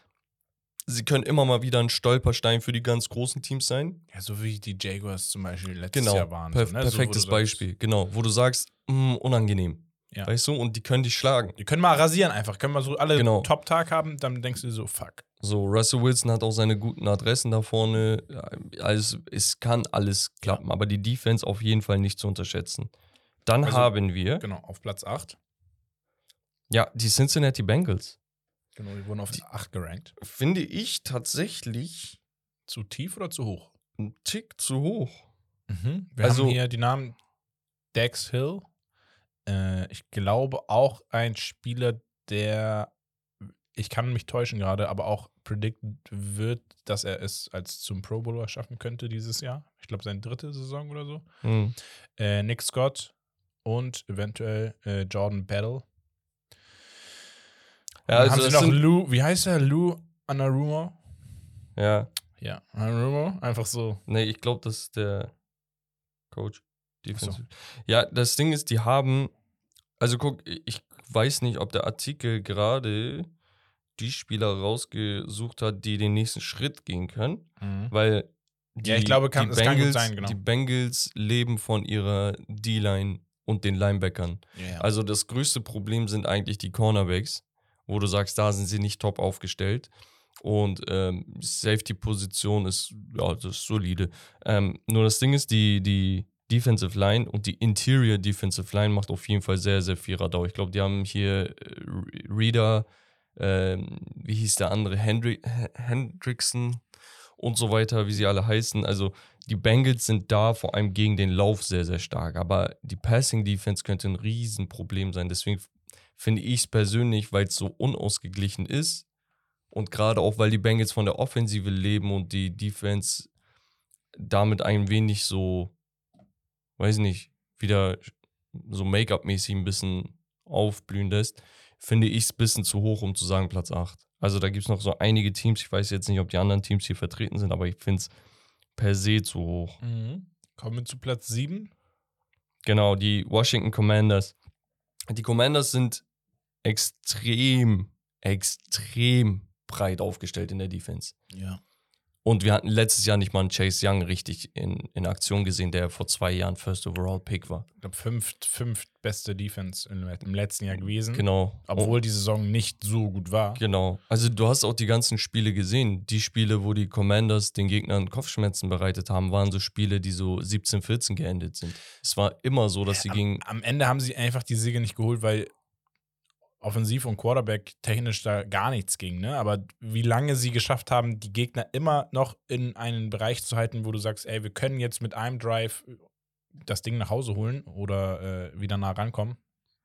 S3: Sie können immer mal wieder ein Stolperstein für die ganz großen Teams sein.
S2: Ja, so wie die Jaguars zum Beispiel letztes
S3: Genau,
S2: Jahr waren.
S3: perf
S2: so, ne? so,
S3: perfektes
S2: sagst,
S3: Beispiel. Genau, wo du sagst, mh, unangenehm.
S2: Ja.
S3: Weißt du, und die können dich schlagen.
S2: Die können mal rasieren einfach. Können mal so alle
S3: Genau.
S2: Top-Tag haben, dann denkst du dir so, fuck.
S3: So, Russell Wilson hat auch seine guten Adressen da vorne. Ja, Also, es kann alles klappen, aber die Defense auf jeden Fall nicht zu unterschätzen. Dann
S2: Also-
S3: haben wir,
S2: Genau, auf Platz 8.
S3: ja, die Cincinnati Bengals.
S2: Genau, die wurden auf 8 gerankt.
S3: Finde ich tatsächlich
S2: Zu tief oder zu hoch?
S3: ein Tick zu hoch.
S2: Wir
S3: Also-
S2: haben hier die Namen Dex Hill. Äh, ich glaube auch ein Spieler, der, ich kann mich täuschen gerade, aber auch predicted wird, dass er es als zum Pro Bowler schaffen könnte dieses Jahr. Ich glaube, seine dritte Saison oder so.
S3: Hm.
S2: Äh, Nick Scott und eventuell äh, Jordan Battle.
S3: Ja, also
S2: haben sie noch Lou, wie heißt er? Lou Anarumo?
S3: ja,
S2: Ja, Anarumo, einfach so.
S3: nee, ich glaube, das ist der Coach. Defensive. Ja, das Ding ist, die haben, also guck, ich weiß nicht, ob der Artikel gerade die Spieler rausgesucht hat, die den nächsten Schritt gehen können, weil
S2: Ja, ich glaube, kann-
S3: die Bengals,
S2: sein, genau.
S3: Die Bengals leben von ihrer D-Line und den Linebackern.
S2: Ja.
S3: Also das größte Problem sind eigentlich die Cornerbacks, wo du sagst, da sind sie nicht top aufgestellt. Und ähm, Safety-Position ist, ja, das ist solide. Ähm, nur das Ding ist, die, die Defensive Line und die Interior Defensive Line macht auf jeden Fall sehr, sehr viel Radau. Ich glaube, die haben hier äh, Reader, ähm, wie hieß der andere, Hendri Hendrickson und so weiter, wie sie alle heißen. Also die Bengals sind da vor allem gegen den Lauf sehr, sehr stark. Aber die Passing Defense könnte ein Riesenproblem sein. Deswegen finde ich es persönlich, weil es so unausgeglichen ist und gerade auch, weil die Bengals von der Offensive leben und die Defense damit ein wenig so, weiß nicht, wieder so Make-up-mäßig ein bisschen aufblühen lässt, finde ich es ein bisschen zu hoch, um zu sagen Platz 8. Also da gibt es noch so einige Teams, ich weiß jetzt nicht, ob die anderen Teams hier vertreten sind, aber ich finde es per se zu hoch.
S2: Mhm. Kommen wir zu Platz 7.
S3: Genau, die Washington Commanders. Die Commanders sind extrem, extrem breit aufgestellt in der Defense.
S2: Ja.
S3: Und wir hatten letztes Jahr nicht mal einen Chase Young richtig in, in Aktion gesehen, der vor zwei Jahren First Overall Pick war.
S2: Ich glaube, fünft, fünft beste Defense im, letzten Jahr gewesen.
S3: Genau.
S2: Obwohl die Saison nicht so gut war.
S3: Genau. Also du hast auch die ganzen Spiele gesehen. Die Spiele, wo die Commanders den Gegnern Kopfschmerzen bereitet haben, waren so Spiele, die so 17-14 geendet sind. Es war immer so, dass sie
S2: am,
S3: gegen
S2: am Ende haben sie einfach die Siege nicht geholt, weil Offensiv und Quarterback technisch da gar nichts ging, ne? Aber wie lange sie geschafft haben, die Gegner immer noch in einen Bereich zu halten, wo du sagst, ey, wir können jetzt mit einem Drive das Ding nach Hause holen oder äh, wieder nah rankommen.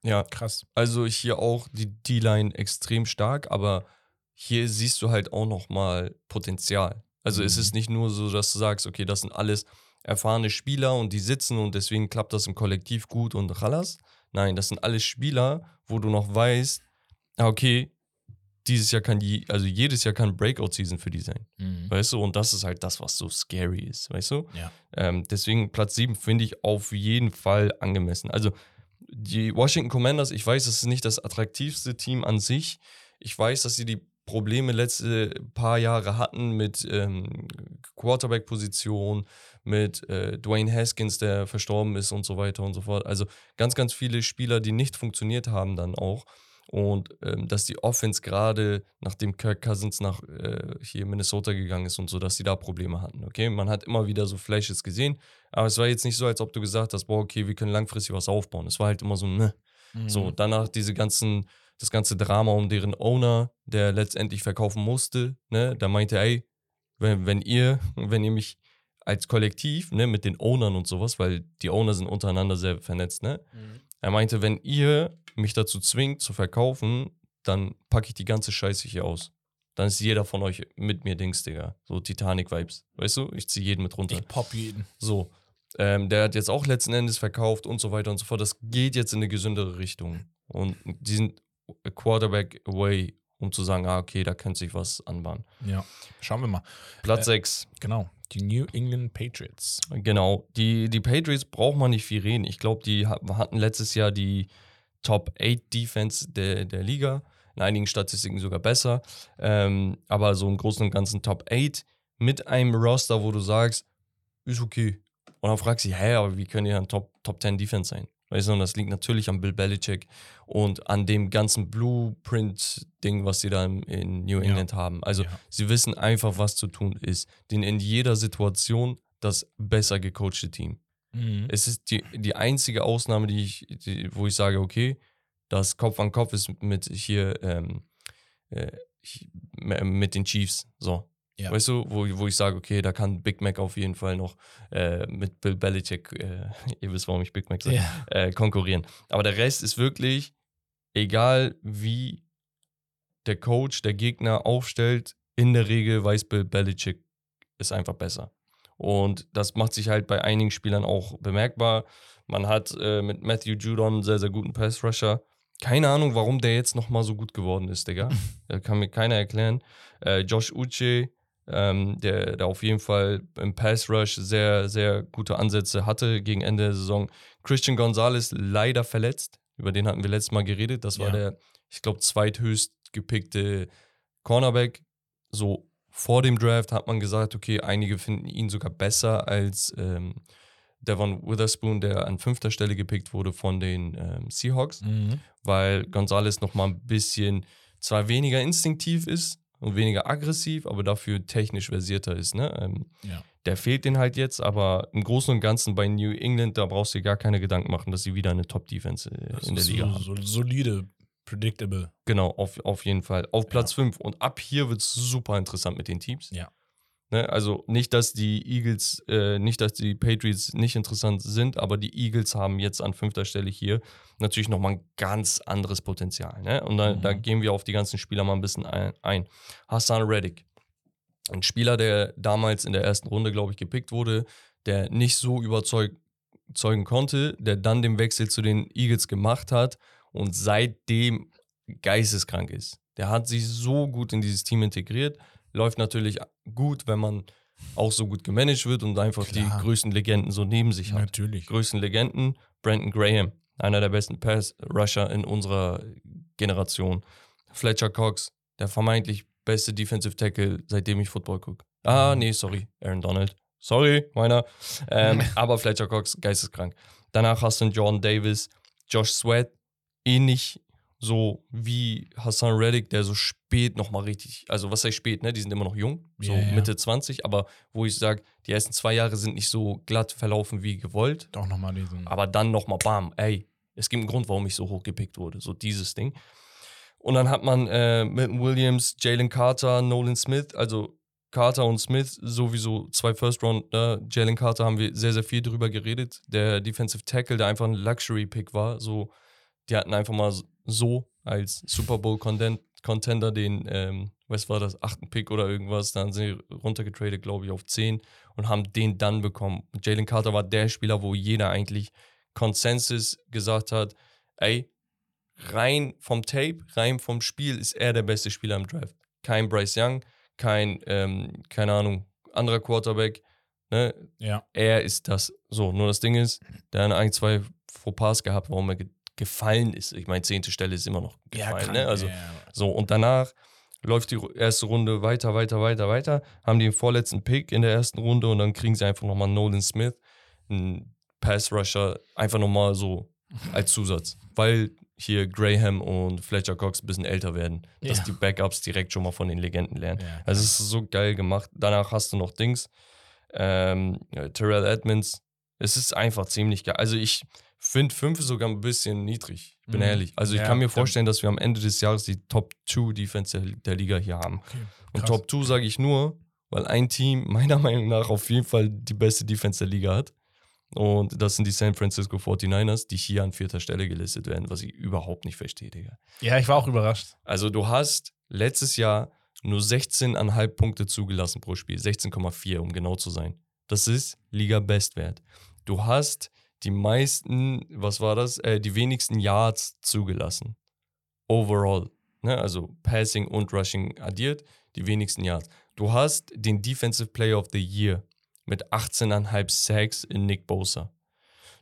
S3: ja,
S2: Krass.
S3: Also hier auch die D-Line extrem stark, aber hier siehst du halt auch noch mal Potenzial. Also es
S2: Mhm.
S3: ist nicht nur so, dass du sagst, okay, das sind alles erfahrene Spieler und die sitzen und deswegen klappt das im Kollektiv gut und chalas. Nein, das sind alles Spieler, wo du noch weißt, ah, okay, dieses Jahr kann die, also jedes Jahr kann Breakout-Season für die sein.
S2: Mhm.
S3: Weißt du, und das ist halt das, was so scary ist, weißt du?
S2: Ja.
S3: Ähm, deswegen Platz 7 finde ich auf jeden Fall angemessen. Also die Washington Commanders, ich weiß, das ist nicht das attraktivste Team an sich. Ich weiß, dass sie die Probleme letzte paar Jahre hatten mit ähm, Quarterback-Position, mit äh, Dwayne Haskins, der verstorben ist und so weiter und so fort. Also ganz, ganz viele Spieler, die nicht funktioniert haben dann auch. Und ähm, dass die Offense gerade, nachdem Kirk Cousins nach äh, hier Minnesota gegangen ist und so, dass sie da Probleme hatten. Okay, man hat immer wieder so Flashes gesehen, aber es war jetzt nicht so, als ob du gesagt hast, boah, okay, wir können langfristig was aufbauen. Es war halt immer so, ne.
S2: Mhm.
S3: So, danach diese ganzen, das ganze Drama um deren Owner, der letztendlich verkaufen musste, ne, da meinte, ey, wenn, wenn ihr, <laughs> wenn ihr mich als Kollektiv, ne, mit den Ownern und sowas, weil die Owner sind untereinander sehr vernetzt, ne,
S2: Mhm.
S3: er meinte, wenn ihr mich dazu zwingt zu verkaufen, dann packe ich die ganze Scheiße hier aus. Dann ist jeder von euch mit mir Dings, Digga. So Titanic-Vibes. Weißt du? Ich ziehe jeden mit runter.
S2: Ich pop jeden.
S3: So. Ähm, der hat jetzt auch letzten Endes verkauft und so weiter und so fort. Das geht jetzt in eine gesündere Richtung. Und die sind Quarterback away, um zu sagen, ah, okay, da könnte sich was anbahnen.
S2: Ja. Schauen wir mal.
S3: Platz
S2: Äh,
S3: 6.
S2: Genau. Die New England Patriots.
S3: Genau. Die, die Patriots braucht man nicht viel reden. Ich glaube, die ha- hatten letztes Jahr die Top 8 Defense der, der Liga. in einigen Statistiken sogar besser. Ähm, aber so im Großen und Ganzen Top 8 mit einem Roster, wo du sagst, ist okay. Und dann fragst du hä, aber wie können die dann Top, Top 10 Defense sein? Weißt du, und das liegt natürlich an Bill Belichick und an dem ganzen Blueprint-Ding, was sie da in- New
S2: Ja.
S3: England haben. Also
S2: Ja.
S3: sie wissen einfach, was zu tun ist. Den in jeder Situation das besser gecoachte Team.
S2: Mhm.
S3: Es ist die, die einzige Ausnahme, die ich, die, wo ich sage, okay, das Kopf an Kopf ist mit hier ähm, äh, mit den Chiefs. So.
S2: Ja.
S3: Weißt du, wo, wo ich sage, okay, da kann Big Mac auf jeden Fall noch äh, mit Bill Belichick, äh, <laughs> ihr wisst, warum ich Big Mac sage,
S2: Ja.
S3: äh, konkurrieren. Aber der Rest ist wirklich, egal wie der Coach, der Gegner aufstellt, in der Regel weiß Bill Belichick ist einfach besser. Und das macht sich halt bei einigen Spielern auch bemerkbar. Man hat äh, mit Matthew Judon einen sehr, sehr guten Pass-Rusher. Keine Ahnung, warum der jetzt nochmal so gut geworden ist, Digga. Das <laughs> kann mir keiner erklären. Äh, Josh Uche, ähm, der, der auf jeden Fall im Pass-Rush sehr, sehr gute Ansätze hatte gegen Ende der Saison. Christian Gonzalez leider verletzt. Über den hatten wir letztes Mal geredet. Das war
S2: Ja.
S3: der, ich glaube, zweithöchst gepickte Cornerback. So vor dem Draft hat man gesagt, okay, einige finden ihn sogar besser als ähm, Devon Witherspoon, der an fünfter Stelle gepickt wurde von den ähm, Seahawks,
S2: Mhm.
S3: weil Gonzalez nochmal ein bisschen zwar weniger instinktiv ist und weniger aggressiv, aber dafür technisch versierter ist. Ne? Ähm,
S2: Ja.
S3: Der fehlt den halt jetzt, aber im Großen und Ganzen bei New England, da brauchst du dir gar keine Gedanken machen, dass sie wieder eine Top-Defense äh, in der Liga
S2: so,
S3: haben.
S2: so solide, predictable.
S3: Genau, auf, auf jeden Fall. Auf Platz 5. Und ab hier wird es super interessant mit den Teams.
S2: Ja.
S3: Ne, also nicht, dass die Eagles, äh, nicht, dass die Patriots nicht interessant sind, aber die Eagles haben jetzt an fünfter Stelle hier natürlich nochmal ein ganz anderes Potenzial. Ne? Und da,
S2: Mhm.
S3: da gehen wir auf die ganzen Spieler mal ein bisschen ein. Hassan Reddick. Ein Spieler, der damals in der ersten Runde, glaube ich, gepickt wurde, der nicht so überzeug- überzeugen konnte, der dann den Wechsel zu den Eagles gemacht hat und seitdem geisteskrank ist. Der hat sich so gut in dieses Team integriert. Läuft natürlich gut, wenn man auch so gut gemanagt wird und einfach
S2: Klar.
S3: die größten Legenden so neben sich hat.
S2: Natürlich.
S3: Größten Legenden, Brandon Graham, einer der besten Pass-Rusher in unserer Generation. Fletcher Cox, der vermeintlich beste Defensive Tackle, seitdem ich Football gucke. Ah,
S2: Mhm.
S3: nee, sorry, Aaron Donald. Sorry, meiner. Ähm, <laughs> aber Fletcher Cox, geisteskrank. Danach hast du einen Jordan Davis, Josh Sweat, ähnlich so wie Hassan Reddick, der so spät nochmal richtig, also was heißt spät, ne? Die sind immer noch jung, so
S2: ja.
S3: Mitte 20, aber wo ich sage, die ersten zwei Jahre sind nicht so glatt verlaufen wie gewollt,
S2: Doch nochmal diesen.
S3: aber dann nochmal bam, ey, es gibt einen Grund, warum ich so hoch gepickt wurde, so dieses Ding. Und dann hat man äh, Milton Williams, Jalen Carter, Nolan Smith, also Carter und Smith sowieso zwei First Round. Ne? Jalen Carter haben wir sehr, sehr viel drüber geredet. Der Defensive Tackle, der einfach ein Luxury-Pick war. So, die hatten einfach mal so als Super Bowl Content Contender den, ähm, was war das, achten Pick oder irgendwas. Da haben sie runtergetradet, glaube ich, auf 10 und haben den dann bekommen. Jalen Carter war der Spieler, wo jeder eigentlich Consensus gesagt hat, ey, rein vom Tape, rein vom Spiel ist er der beste Spieler im Draft. Kein Bryce Young, kein, ähm, keine Ahnung, anderer Quarterback. Ne?
S2: ja.
S3: Er ist das. So, nur das Ding ist, der hat ein, zwei Fauxpas gehabt, warum er gefallen ist. Ich meine, zehnte Stelle ist immer noch gefallen.
S2: krank,
S3: ne? Also,
S2: ja, ja.
S3: so, und danach läuft die erste Runde weiter, weiter, weiter, weiter. Haben die den vorletzten Pick in der ersten Runde und dann kriegen sie einfach nochmal Nolan Smith, einen Pass-Rusher, einfach nochmal so als Zusatz. Weil hier Graham und Fletcher Cox ein bisschen älter werden, dass
S2: Ja.
S3: die Backups direkt schon mal von den Legenden lernen.
S2: Ja,
S3: Also es ist so geil gemacht. Danach hast du noch Dings. Ähm, ja, Terrell Edmonds. Es ist einfach ziemlich geil. Also ich finde 5 sogar ein bisschen niedrig. Ich bin
S2: Mhm.
S3: ehrlich. Also ich
S2: Ja,
S3: kann mir vorstellen, dass wir am Ende des Jahres die Top 2 Defense der, Liga hier haben.
S2: Okay,
S3: Und. Top 2 sage ich nur, weil ein Team <laughs> meiner Meinung nach auf jeden Fall die beste Defense der Liga hat. Und das sind die San Francisco 49ers, die hier an vierter Stelle gelistet werden, was ich überhaupt nicht verstehe, Digga.
S2: Ja, ich war auch überrascht.
S3: Also du hast letztes Jahr nur 16,5 Punkte zugelassen pro Spiel. 16,4, um genau zu sein. Das ist Liga-Bestwert. Du hast die meisten, was war das? Äh, die wenigsten Yards zugelassen. Overall. Ne? Also Passing und Rushing addiert, die wenigsten Yards. Du hast den Defensive Player of the Year mit 18,5 Sacks in Nick Bosa.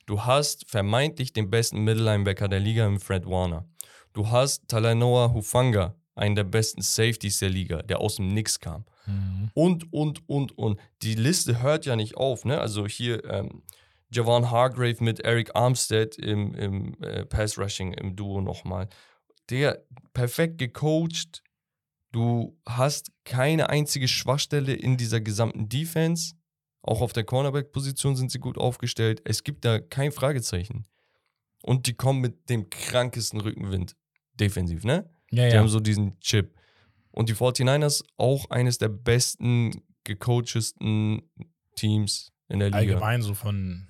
S3: Du hast vermeintlich den besten Middle Linebacker der Liga im Fred Warner. Du hast Talanoa Hufanga, einen der besten Safeties der Liga, der aus dem Nix kam.
S2: Mhm.
S3: Und, und, und, und. Die Liste hört ja nicht auf, ne? Also hier ähm, Javon Hargrave mit Eric Armstead im, im äh, Pass-Rushing im Duo nochmal. Der perfekt gecoacht. Du hast keine einzige Schwachstelle in dieser gesamten Defense. Auch auf der Cornerback-Position sind sie gut aufgestellt. Es gibt da kein Fragezeichen. Und die kommen mit dem krankesten Rückenwind defensiv, ne?
S2: Ja,
S3: Die
S2: ja.
S3: haben so diesen Chip. Und die 49ers auch eines der besten, gecoachesten Teams in der Liga.
S2: Allgemein so von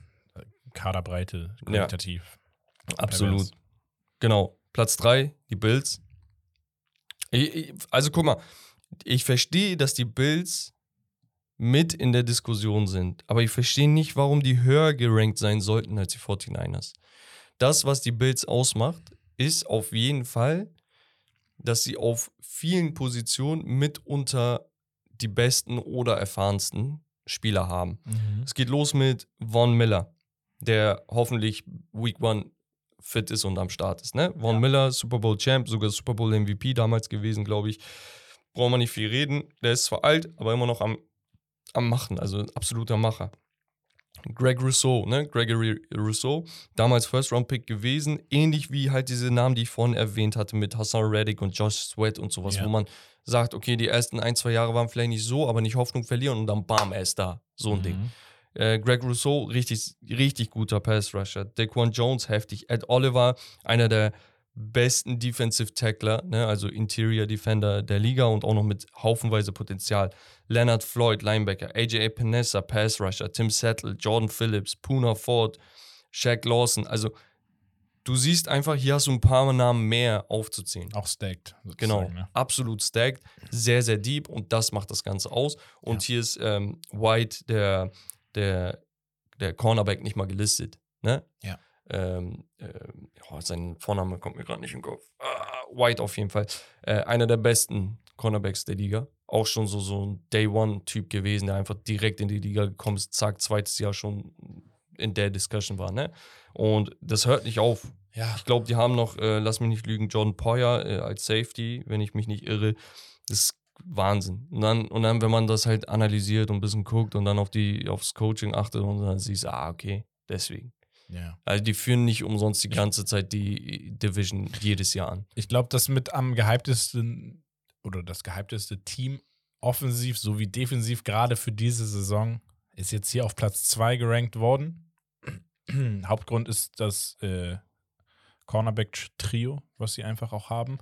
S2: Kaderbreite, qualitativ.
S3: Absolut.
S2: Pervers.
S3: Genau. Platz 3, die Bills. Ich, ich, also guck mal, ich verstehe, dass die Bills mit in der Diskussion sind, aber ich verstehe nicht, warum die höher gerankt sein sollten als die 49ers. Das, was die Bills ausmacht, ist auf jeden Fall, dass sie auf vielen Positionen mitunter die besten oder erfahrensten Spieler haben.
S2: Mhm.
S3: Es geht los mit Von Miller, der hoffentlich Week One fit ist und am Start ist. Ne? Von
S2: Ja.
S3: Miller, Super Bowl Champ, sogar Super Bowl MVP damals gewesen, glaube ich. Brauchen wir nicht viel reden. Der ist zwar alt, aber immer noch am, am Machen, also ein absoluter Macher. Greg Rousseau, ne? Gregory Rousseau, damals First-Round-Pick gewesen, ähnlich wie halt diese Namen, die ich vorhin erwähnt hatte mit Hassan Reddick und Josh Sweat und sowas,
S2: Ja.
S3: wo man sagt, okay, die ersten ein, zwei Jahre waren vielleicht nicht so, aber nicht Hoffnung verlieren und dann bam, er ist da. So ein Ding. Äh, Greg Rousseau, richtig, richtig guter Pass-Rusher. Daquan Jones, heftig. Ed Oliver, einer der besten Defensive Tackler, ne, also Interior Defender der Liga und auch noch mit haufenweise Potenzial. Leonard Floyd, Linebacker. AJ Epinesa, Pass-Rusher. Tim Settle, Jordan Phillips, Puna Ford, Shaq Lawson. Also, du siehst einfach, hier hast du ein paar Namen mehr aufzuzählen.
S2: Auch stacked.
S3: Genau,
S2: Ne?
S3: absolut stacked, sehr, sehr deep und das macht das Ganze aus. Und hier ist ähm, White, der, der, der Cornerback, nicht mal gelistet. Ne?
S2: Ja.
S3: Ähm, ähm, oh, sein Vorname kommt mir gerade nicht im Kopf. Ah, White auf jeden Fall. Äh, einer der besten Cornerbacks der Liga. Auch schon so, so ein Day-One-Typ gewesen, der einfach direkt in die Liga gekommen ist, zack, zweites Jahr schon in der Discussion war. Ne? Und das hört nicht auf.
S2: Ja.
S3: Ich glaube, die haben noch, äh, lass mich nicht lügen, Jordan Poyer äh, als Safety, wenn ich mich nicht irre. Das ist Wahnsinn. Und dann, und dann, wenn man das halt analysiert und ein bisschen guckt und dann auf die, aufs Coaching achtet und dann siehst, ah, okay, deswegen.
S2: ja.
S3: Also die führen nicht umsonst die ganze Zeit die Division jedes Jahr an.
S2: Ich glaube, das mit am gehyptesten oder das gehypteste Team offensiv sowie defensiv gerade für diese Saison ist jetzt hier auf Platz 2 gerankt worden. <clears throat> Hauptgrund ist das äh, Cornerback-Trio, was sie einfach auch haben.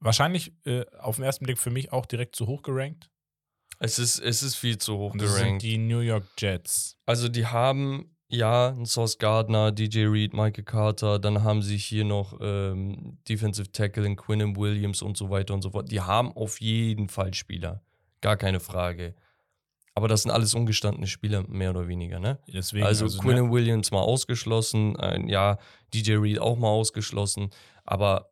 S2: Wahrscheinlich äh, auf den ersten Blick für mich auch direkt zu hoch gerankt.
S3: Es ist, es ist viel zu hoch
S2: Und das sind
S3: gerankt.
S2: die New York Jets.
S3: Also die haben ja einen Sauce Gardner, DJ Reed, Michael Carter, dann haben sie hier noch ähm, Defensive Tackle in Quinnen Williams und so weiter und so fort. Die haben auf jeden Fall Spieler. Gar keine Frage. Aber das sind alles ungestandene Spieler, mehr oder weniger, ne?
S2: Deswegen,
S3: also,
S2: also,
S3: Quinnen
S2: ne,
S3: Williams mal ausgeschlossen, ein, ja, DJ Reed auch mal ausgeschlossen, aber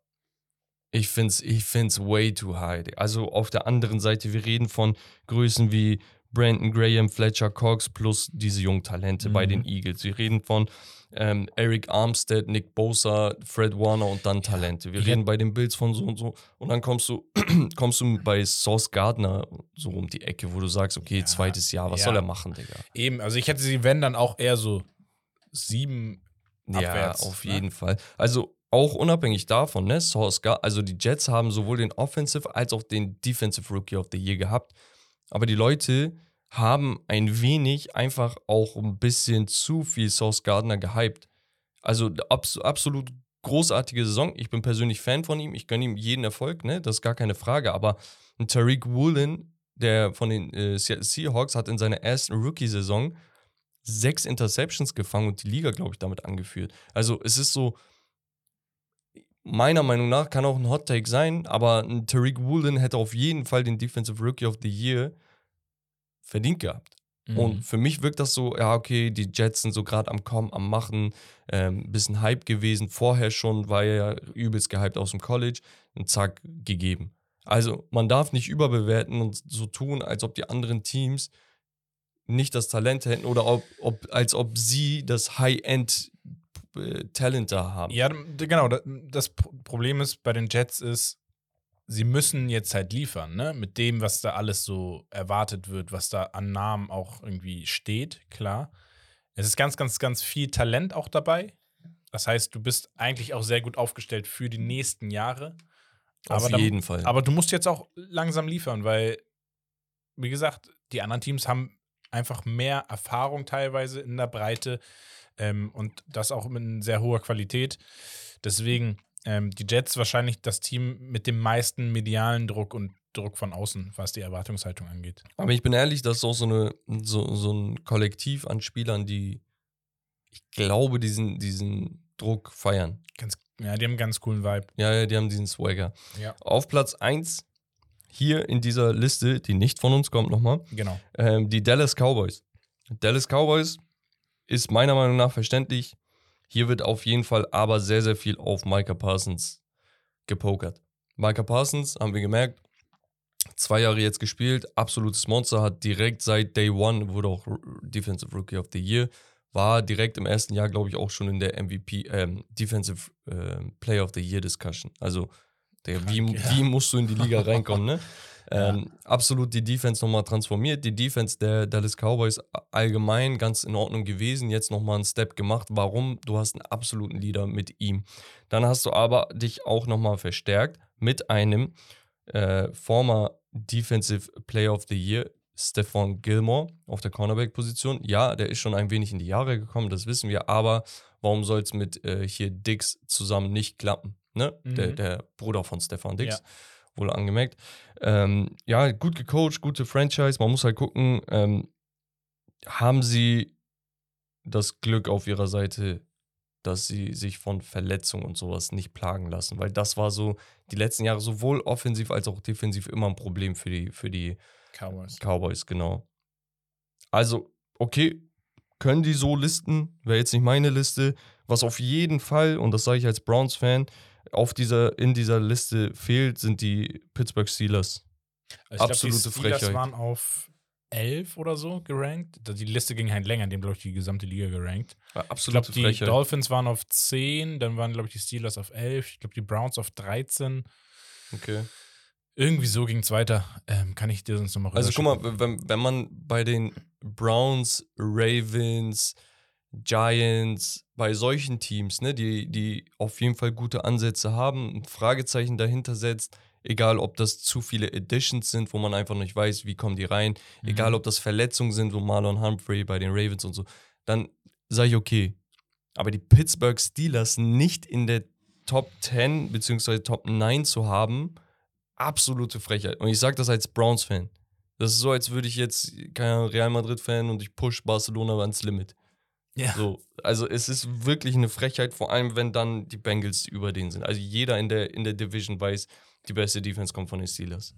S3: ich finde es ich find's way too high. Also auf der anderen Seite, wir reden von Größen wie Brandon Graham, Fletcher Cox plus diese jungen Talente bei
S2: Mhm.
S3: den Eagles. Wir reden von ähm, Eric Armstead, Nick Bosa, Fred Warner und dann Talente. Wir
S2: Ich
S3: reden bei den Bills von so und so. Und dann kommst du, <clears throat> kommst du bei Sauce Gardner so um die Ecke, wo du sagst, okay,
S2: Ja,
S3: zweites Jahr, was
S2: ja.
S3: soll er machen, Digga?
S2: eben, also ich hätte sie, wenn, dann auch eher so sieben abwärts.
S3: ja, auf
S2: ne?
S3: jeden Fall. Also auch unabhängig davon, ne, Gar also die Jets haben sowohl den Offensive als auch den Defensive Rookie of the Year gehabt. Aber die Leute haben ein wenig einfach auch ein bisschen zu viel Sauce Gardner gehypt. Also abs absolut großartige Saison. Ich bin persönlich Fan von ihm. Ich gönne ihm jeden Erfolg, ne? Das ist gar keine Frage. Aber Tariq Woolen, der von den äh, Seahawks, hat in seiner ersten Rookie-Saison sechs Interceptions gefangen und die Liga, glaube ich, damit angeführt. Also es ist so, meiner Meinung nach kann auch ein Hot Take sein, aber ein Tariq Woolen hätte auf jeden Fall den Defensive Rookie of the Year verdient gehabt.
S2: Mhm.
S3: Und für mich wirkt das so, ja, okay, die Jets sind so gerade am Kommen, am Machen, ähm, bisschen Hype gewesen. Vorher schon war er ja übelst gehypt aus dem College und zack, gegeben. Also man darf nicht überbewerten und so tun, als ob die anderen Teams nicht das Talent hätten oder ob, ob, als ob sie das High-End äh, Talent da haben.
S2: Ja, genau. da- Das Pro- Problem ist bei den Jets ist, sie müssen jetzt halt liefern, ne? Mit dem, was da alles so erwartet wird, was da an Namen auch irgendwie steht, klar. Es ist ganz, ganz, ganz viel Talent auch dabei. Das heißt, du bist eigentlich auch sehr gut aufgestellt für die nächsten Jahre.
S3: Auf
S2: aber
S3: jeden Fall.
S2: Aber du musst jetzt auch langsam liefern, weil, wie gesagt, die anderen Teams haben einfach mehr Erfahrung teilweise in der Breite ähm, und das auch mit sehr hoher Qualität. Deswegen ähm, die Jets wahrscheinlich das Team mit dem meisten medialen Druck und Druck von außen, was die Erwartungshaltung angeht.
S3: Aber ich bin ehrlich, das ist auch so, eine, so, so ein Kollektiv an Spielern, die, ich glaube, diesen, diesen Druck feiern.
S2: Ganz, ja, die haben einen ganz coolen Vibe.
S3: Ja, ja, die haben diesen Swagger.
S2: Ja.
S3: Auf Platz 1 hier in dieser Liste, die nicht von uns kommt nochmal,
S2: Genau.
S3: ähm, die Dallas Cowboys. Dallas Cowboys ist meiner Meinung nach verständlich. Hier wird auf jeden Fall aber sehr, sehr viel auf Micah Parsons gepokert. Micah Parsons, haben wir gemerkt, zwei Jahre jetzt gespielt, absolutes Monster, hat direkt seit Day One, wurde auch Defensive Rookie of the Year, war direkt im ersten Jahr, glaube ich, auch schon in der MVP, ähm, Defensive ähm, Player of the Year Discussion. Also, der, wie,
S2: ja.
S3: wie musst du in die Liga reinkommen, ne? <laughs> Ähm, absolut die Defense nochmal transformiert. Die Defense der Dallas Cowboys allgemein ganz in Ordnung gewesen. Jetzt nochmal einen Step gemacht. Warum? Du hast einen absoluten Leader mit ihm. Dann hast du aber dich auch nochmal verstärkt mit einem äh, former Defensive Player of the Year, Stephon Gilmore, auf der Cornerback-Position. Ja, der ist schon ein wenig in die Jahre gekommen, das wissen wir. Aber warum soll es mit äh, hier Dix zusammen nicht klappen? Ne? Der,
S2: Mhm.
S3: der Bruder von Stefan Dix
S2: Ja.
S3: Wohl angemerkt. Ähm, ja, gut gecoacht, gute Franchise. Man muss halt gucken, ähm, haben sie das Glück auf ihrer Seite, dass sie sich von Verletzungen und sowas nicht plagen lassen. Weil das war so die letzten Jahre sowohl offensiv als auch defensiv immer ein Problem für die, für die
S2: Cowboys.
S3: Cowboys, genau. Also, okay, können die so listen, wäre jetzt nicht meine Liste. Was auf jeden Fall, und das sage ich als Browns-Fan, auf dieser, in dieser Liste fehlt, sind die Pittsburgh Steelers.
S2: Also ich
S3: Absolute
S2: glaub, die Steelers
S3: Frechheit.
S2: waren auf 11 oder so gerankt. Die Liste ging halt länger, die haben, glaube ich, die gesamte Liga gerankt. Ich glaube, die. Dolphins waren auf 10, dann waren, glaube ich, die Steelers auf 11, ich glaube, die Browns auf 13.
S3: Okay.
S2: Irgendwie so ging es weiter. Ähm, kann ich dir sonst nochmal
S3: Also guck mal, wenn, wenn man bei den Browns, Ravens, Giants, bei solchen Teams, ne, die, die auf jeden Fall gute Ansätze haben, ein Fragezeichen dahinter setzt, egal ob das zu viele Editions sind, wo man einfach nicht weiß, wie kommen die rein,
S2: Mhm.
S3: egal ob das Verletzungen sind, so Marlon Humphrey bei den Ravens und so, dann sage ich okay. Aber die Pittsburgh Steelers nicht in der Top 10 bzw. Top 9 zu haben, absolute Frechheit. Und ich sage das als Browns-Fan. Das ist so, als würde ich jetzt, keine Ahnung, Real Madrid-Fan und ich push Barcelona ans Limit.
S2: Ja.
S3: So, also es ist wirklich eine Frechheit, vor allem wenn dann die Bengals über den sind. Also jeder in der, in der Division weiß, die beste Defense kommt von den Steelers.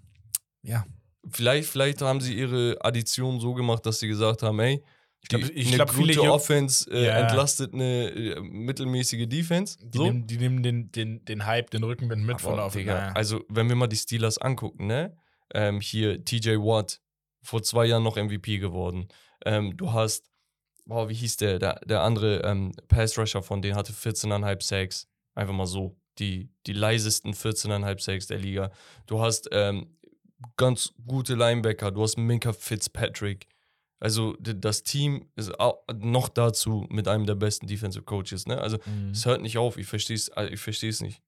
S2: Ja.
S3: Vielleicht, vielleicht haben sie ihre Addition so gemacht, dass sie gesagt haben, ey,
S2: Ich glaube, ich
S3: eine
S2: glaub, viele
S3: gute
S2: Jung-
S3: Offense äh,
S2: Ja.
S3: entlastet eine äh, mittelmäßige Defense.
S2: Die,
S3: so.
S2: nehmen, die nehmen den, den, den Hype, den Rückenwind mit von auf.
S3: Digga. Also, wenn wir mal die Steelers angucken, ne? Ähm, hier TJ Watt, vor zwei Jahren noch MVP geworden. Ähm, du hast, boah, wie hieß der? Der, der andere ähm, Pass-Rusher von denen hatte 14,5 Sacks. Einfach mal so. Die, die leisesten 14,5 Sacks der Liga. Du hast ähm, ganz gute Linebacker. Du hast Minka Fitzpatrick. Also, das Team ist auch noch dazu mit einem der besten Defensive Coaches, ne? Also,
S2: Mhm.
S3: es hört nicht auf. Ich verstehe es ich versteh's nicht.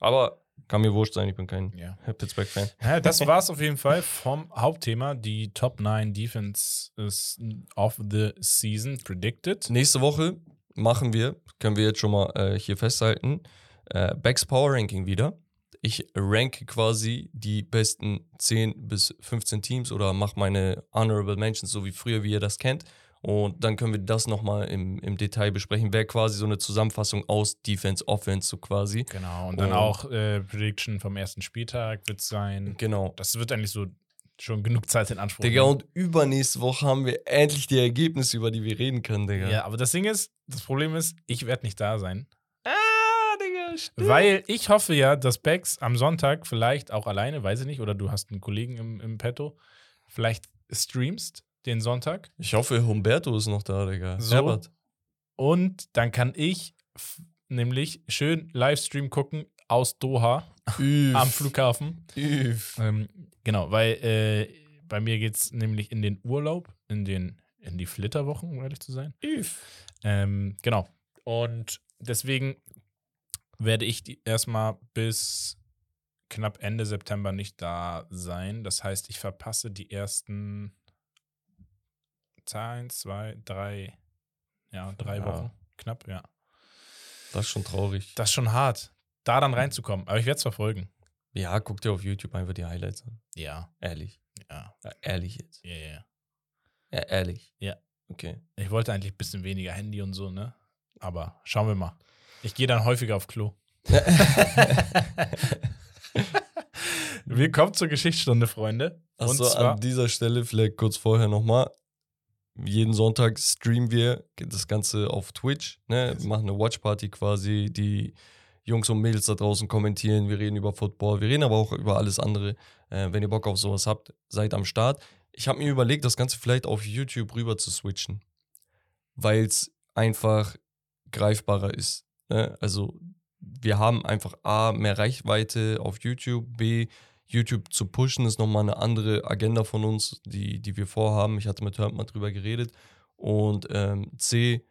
S3: Aber kann mir wurscht sein, ich bin kein
S2: Ja.
S3: Pittsburgh-Fan. <laughs>
S2: Ja, das war es auf jeden Fall vom Hauptthema. Die Top 9 Defenses of the Season predicted.
S3: Nächste Woche machen wir, können wir jetzt schon mal äh, hier festhalten, äh, Becks Power Ranking wieder. Ich ranke quasi die besten 10 bis 15 Teams oder mache meine Honorable Mentions, so wie früher, wie ihr das kennt. Und dann können wir das nochmal im, im Detail besprechen. Wäre quasi so eine Zusammenfassung aus Defense, Offense, so quasi.
S2: Genau. Und dann
S3: Und-
S2: auch äh, Prediction vom ersten Spieltag wird sein.
S3: Genau.
S2: Das wird eigentlich so schon genug Zeit in Anspruch.
S3: Digga, und übernächste Woche haben wir endlich die Ergebnisse, über die wir reden können, Digga.
S2: ja, aber das Ding ist, das Problem ist, ich werde nicht da sein.
S3: Ah, Digga, stimmt.
S2: Weil ich hoffe ja, dass Bex am Sonntag vielleicht auch alleine, weiß ich nicht, oder du hast einen Kollegen im, im Petto, vielleicht streamst den Sonntag.
S3: Ich hoffe, Humberto ist noch da, Digga.
S2: So.
S3: Herbert.
S2: Und dann kann ich nämlich schön Livestream gucken aus Doha
S3: Üff.
S2: am Flughafen.
S3: Üff.
S2: Ähm, genau, weil äh, bei mir geht es nämlich in den Urlaub, in, den, in die Flitterwochen, um ehrlich zu sein.
S3: Üff.
S2: Ähm, genau. Und deswegen werde ich erstmal bis knapp Ende September nicht da sein. Das heißt, ich verpasse die ersten eins, zwei, drei, ja, drei
S3: Ja.
S2: Wochen. Knapp, ja.
S3: Das ist schon traurig.
S2: Das ist schon hart, da dann reinzukommen. Aber ich werde es verfolgen.
S3: Ja, guck dir auf YouTube einfach die Highlights an.
S2: Ja,
S3: Ehrlich.
S2: ja,
S3: Ja, ehrlich jetzt.
S2: ja, ja.
S3: Ja, ehrlich.
S2: Ja.
S3: Okay.
S2: Ich wollte eigentlich ein bisschen weniger Handy und so, ne? Aber schauen wir mal. Ich gehe dann häufiger auf Klo. <laughs> Wir kommen zur Geschichtsstunde, Freunde. Und
S3: Achso, an dieser Stelle vielleicht kurz vorher nochmal. Jeden Sonntag streamen wir das Ganze auf Twitch. Ne? Wir machen eine Watchparty quasi. Die Jungs und Mädels da draußen kommentieren. Wir reden über Football. Wir reden aber auch über alles andere. Äh, wenn ihr Bock auf sowas habt, seid am Start. Ich habe mir überlegt, das Ganze vielleicht auf YouTube rüber zu switchen. Weil es einfach greifbarer ist. Ne? Also, wir haben einfach A, mehr Reichweite auf YouTube, B, YouTube zu pushen, ist nochmal eine andere Agenda von uns, die, die wir vorhaben. Ich hatte mit Hört mal drüber geredet. Und ähm, C,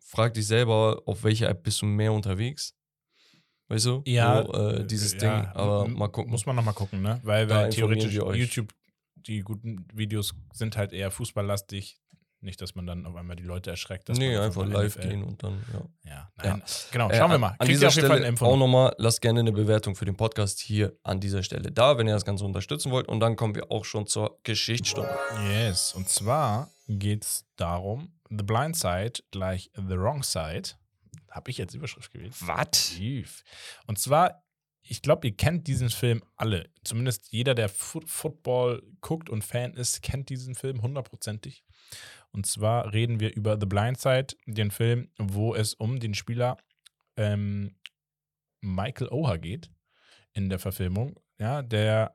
S3: frag dich selber, auf welcher App bist du mehr unterwegs? Weißt du?
S2: ja,
S3: So, äh, dieses
S2: ja,
S3: Ding. Aber mal gucken.
S2: Muss man nochmal gucken, ne? Weil, weil theoretisch. YouTube, die guten Videos sind halt eher fußballlastig. Nicht, dass man dann auf einmal die Leute erschreckt. Dass
S3: nee, einfach live
S2: NFL
S3: gehen und dann, ja.
S2: Ja,
S3: Ja.
S2: nein. Genau,
S3: Äh,
S2: schauen wir
S3: an-
S2: mal.
S3: An
S2: Kriegt ihr
S3: dieser Stelle auch
S2: noch.
S3: nochmal, lasst gerne eine Bewertung für den Podcast hier an dieser Stelle da, wenn ihr das Ganze unterstützen wollt. Und dann kommen wir auch schon zur Geschichtsstunde.
S2: Yes, und zwar geht es darum, The Blind Side gleich The Wrong Side. Habe ich jetzt Überschrift gewählt?
S3: Was?
S2: Tief. Und zwar, ich glaube, ihr kennt diesen Film alle. Zumindest jeder, der Fu Football guckt und Fan ist, kennt diesen Film hundertprozentig. Und zwar reden wir über The Blind Side, den Film, wo es um den Spieler ähm, Michael Oher geht in der Verfilmung. Ja, der,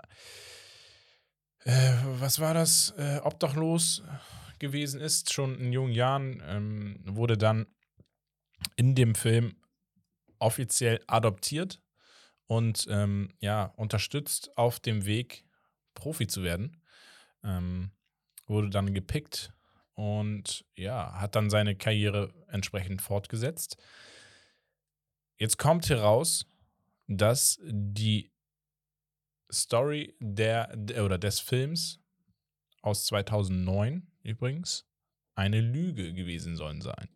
S2: äh, was war das, äh, obdachlos gewesen ist, schon in jungen Jahren, ähm, wurde dann in dem Film offiziell adoptiert und ähm, ja, unterstützt auf dem Weg, Profi zu werden. Ähm, wurde dann gepickt und ja, hat dann seine Karriere entsprechend fortgesetzt. Jetzt kommt heraus, dass die Story der, der oder des Films aus 2009 übrigens eine Lüge gewesen sollen sein.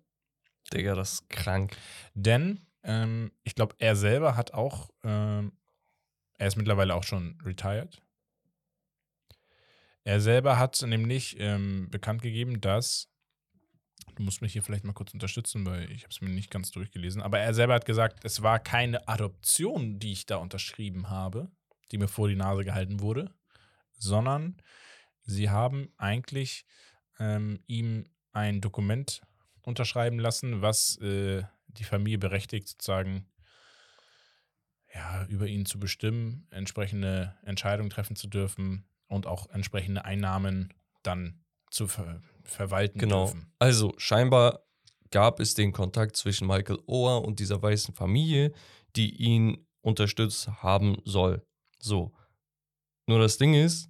S3: Digga, das ist krank.
S2: Denn ähm, ich glaube, er selber hat auch, ähm, er ist mittlerweile auch schon retired. Er selber hat nämlich ähm, bekannt gegeben, dass, du musst mich hier vielleicht mal kurz unterstützen, weil ich habe es mir nicht ganz durchgelesen, aber er selber hat gesagt, es war keine Adoption, die ich da unterschrieben habe, die mir vor die Nase gehalten wurde, sondern sie haben eigentlich ähm, ihm ein Dokument unterschreiben lassen, was äh, die Familie berechtigt, sozusagen ja, über ihn zu bestimmen, entsprechende Entscheidungen treffen zu dürfen und auch entsprechende Einnahmen dann zu ver verwalten
S3: Genau.
S2: dürfen.
S3: Also, scheinbar gab es den Kontakt zwischen Michael Oher und dieser weißen Familie, die ihn unterstützt haben soll. So. Nur das Ding ist,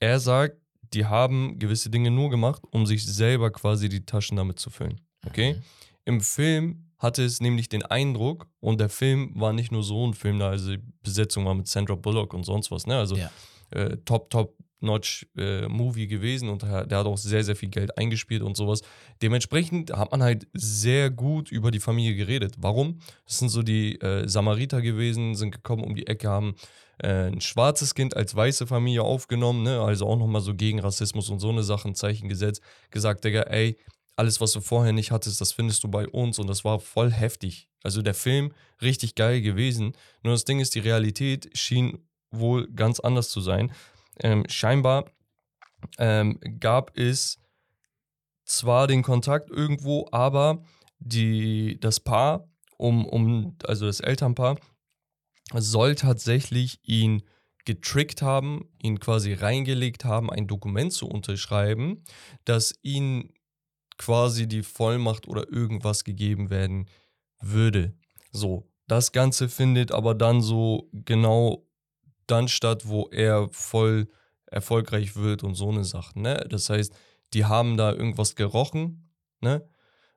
S3: er sagt, die haben gewisse Dinge nur gemacht, um sich selber quasi die Taschen damit zu füllen. Okay?
S2: Mhm.
S3: Im Film hatte es nämlich den Eindruck, und der Film war nicht nur so ein Film, da also die Besetzung war mit Sandra Bullock und sonst was, ne? Also
S2: Ja.
S3: Äh, top, top notch äh, Movie gewesen und der, hat auch sehr, sehr viel Geld eingespielt und sowas. Dementsprechend hat man halt sehr gut über die Familie geredet. Warum? Das sind so die äh, Samariter gewesen, sind gekommen um die Ecke, haben äh, ein schwarzes Kind als weiße Familie aufgenommen, ne? also auch nochmal so gegen Rassismus und so eine Sache ein Zeichen gesetzt, gesagt, Digga, ey, alles, was du vorher nicht hattest, das findest du bei uns und das war voll heftig. Also der Film richtig geil gewesen. Nur das Ding ist, die Realität schien wohl ganz anders zu sein. Ähm, scheinbar ähm, gab es zwar den Kontakt irgendwo, aber die, das Paar, um, um, also das Elternpaar, soll tatsächlich ihn getrickt haben, ihn quasi reingelegt haben, ein Dokument zu unterschreiben, das ihn quasi die Vollmacht oder irgendwas gegeben werden würde. So, das Ganze findet aber dann so genau dann statt, wo er voll erfolgreich wird und so eine Sache. Ne? Das heißt, die haben da irgendwas gerochen, ne?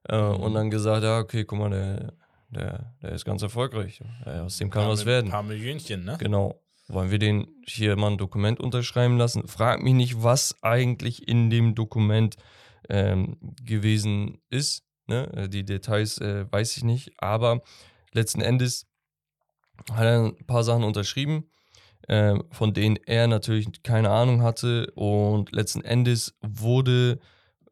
S3: Äh,
S2: Mhm.
S3: Und dann gesagt, ja, okay, guck mal, der, der, der ist ganz erfolgreich. Ja, aus dem kann
S2: Paar
S3: was werden.
S2: paar Millionchen, ne?
S3: Genau. Wollen wir den hier mal ein Dokument unterschreiben lassen? Frag mich nicht, was eigentlich in dem Dokument ähm, gewesen ist. Ne? Äh, Die Details äh, weiß ich nicht. Aber letzten Endes hat er ein paar Sachen unterschrieben, ähm, von denen er natürlich keine Ahnung hatte. Und letzten Endes wurde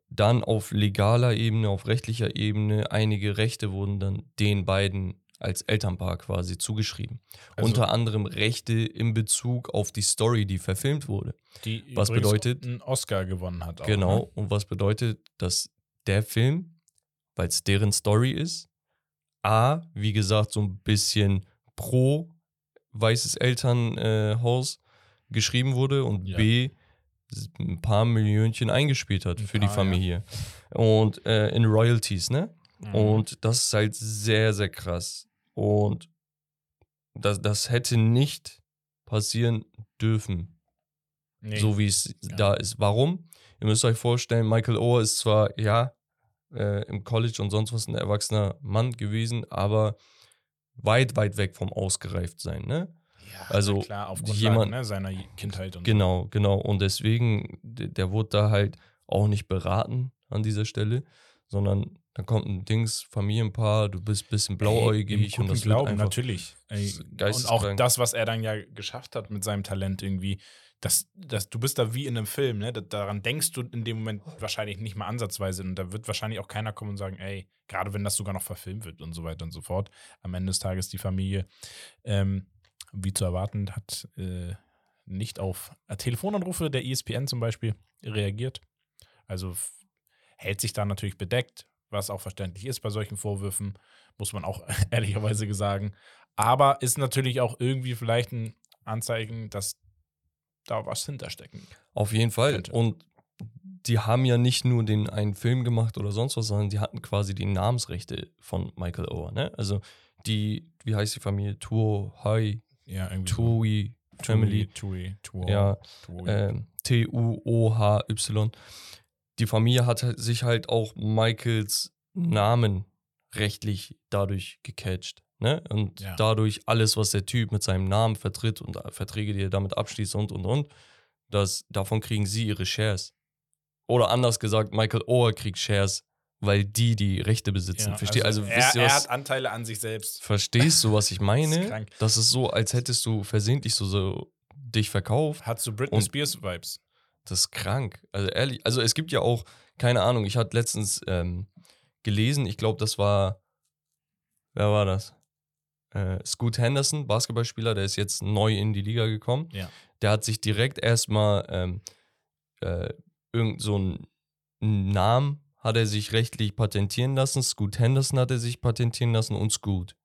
S3: dann auf legaler Ebene, auf rechtlicher Ebene, einige Rechte wurden dann den beiden als Elternpaar quasi zugeschrieben.
S2: Also-
S3: Unter anderem Rechte in Bezug auf die Story, die verfilmt wurde.
S2: Die
S3: Was bedeutet-
S2: einen Oscar gewonnen hat. Auch,
S3: genau.
S2: Ne?
S3: Und was bedeutet, dass der Film, weil es deren Story ist, A, wie gesagt, so ein bisschen pro weißes Elternhaus geschrieben wurde und
S2: Ja.
S3: B, ein paar Millionchen eingespielt hat
S2: Ein
S3: für die
S2: paar, ja.
S3: Familie. Und äh, in Royalties, ne?
S2: Mhm.
S3: Und das ist halt sehr, sehr krass. Und das, das hätte nicht passieren dürfen,
S2: Nee.
S3: so wie es
S2: Ja.
S3: da ist. Warum? Ihr müsst euch vorstellen, Michael Oher ist zwar, ja, äh, im College und sonst was ein erwachsener Mann gewesen, aber weit, weit weg vom Ausgereiftsein, ne?
S2: ja,
S3: also
S2: klar, aufgrund
S3: jemand-
S2: ne, seiner Kindheit und
S3: Genau, genau. Und deswegen, d- der wurde da halt auch nicht beraten an dieser Stelle, sondern dann kommt ein Dings, Familienpaar, du bist ein bisschen blauäugig
S2: Ey,
S3: und das
S2: Glauben, natürlich. Ey, und auch das, was er dann ja geschafft hat mit seinem Talent irgendwie, das, das, du bist da wie in einem Film, ne? Da- Daran denkst du in dem Moment wahrscheinlich nicht mal ansatzweise. Und da wird wahrscheinlich auch keiner kommen und sagen, ey, gerade wenn das sogar noch verfilmt wird und so weiter und so fort. Am Ende des Tages die Familie, ähm, wie zu erwarten, hat äh, nicht auf Telefonanrufe der ESPN zum Beispiel reagiert. Also hält sich da natürlich bedeckt, was auch verständlich ist bei solchen Vorwürfen, muss man auch <laughs> ehrlicherweise sagen. Aber ist natürlich auch irgendwie vielleicht ein Anzeichen, dass da was hinterstecken.
S3: Auf jeden Fall.
S2: könnte.
S3: Und die haben ja nicht nur den einen Film gemacht oder sonst was, sondern die hatten quasi die Namensrechte von Michael Oher, ne? Also die, wie heißt die Familie? Tuo, Hai,
S2: Ja, irgendwie
S3: Tui, Family,
S2: Tui, Tui,
S3: ja,
S2: Tui.
S3: ähm, T-U-O-H-Y. Die Familie hat sich halt auch Michaels Namen rechtlich dadurch gecatcht. Ne? Und
S2: Ja.
S3: dadurch alles, was der Typ mit seinem Namen vertritt und äh, Verträge, die er damit abschließt und und und, das, davon kriegen sie ihre Shares. Oder anders gesagt, Michael Oher kriegt Shares, weil die die Rechte besitzen.
S2: Ja,
S3: Versteh, also,
S2: er,
S3: wisst ihr,
S2: er
S3: was,
S2: hat Anteile an sich selbst.
S3: verstehst du, was ich <laughs>
S2: Das
S3: meine?
S2: ist krank.
S3: Das ist so, als hättest du versehentlich so, so dich verkauft.
S2: Hat so Britney Spears Vibes.
S3: Das ist krank. Also ehrlich, also es gibt ja auch, keine Ahnung, ich hatte letztens ähm, gelesen, ich glaube, das war, wer war das? Äh, Scoot Henderson, Basketballspieler, der ist jetzt neu in die Liga gekommen.
S2: Ja.
S3: Der hat sich direkt erstmal ähm, äh, irgend so einen Namen hat er sich rechtlich patentieren lassen. Scoot Henderson hat er sich patentieren lassen und Scoot.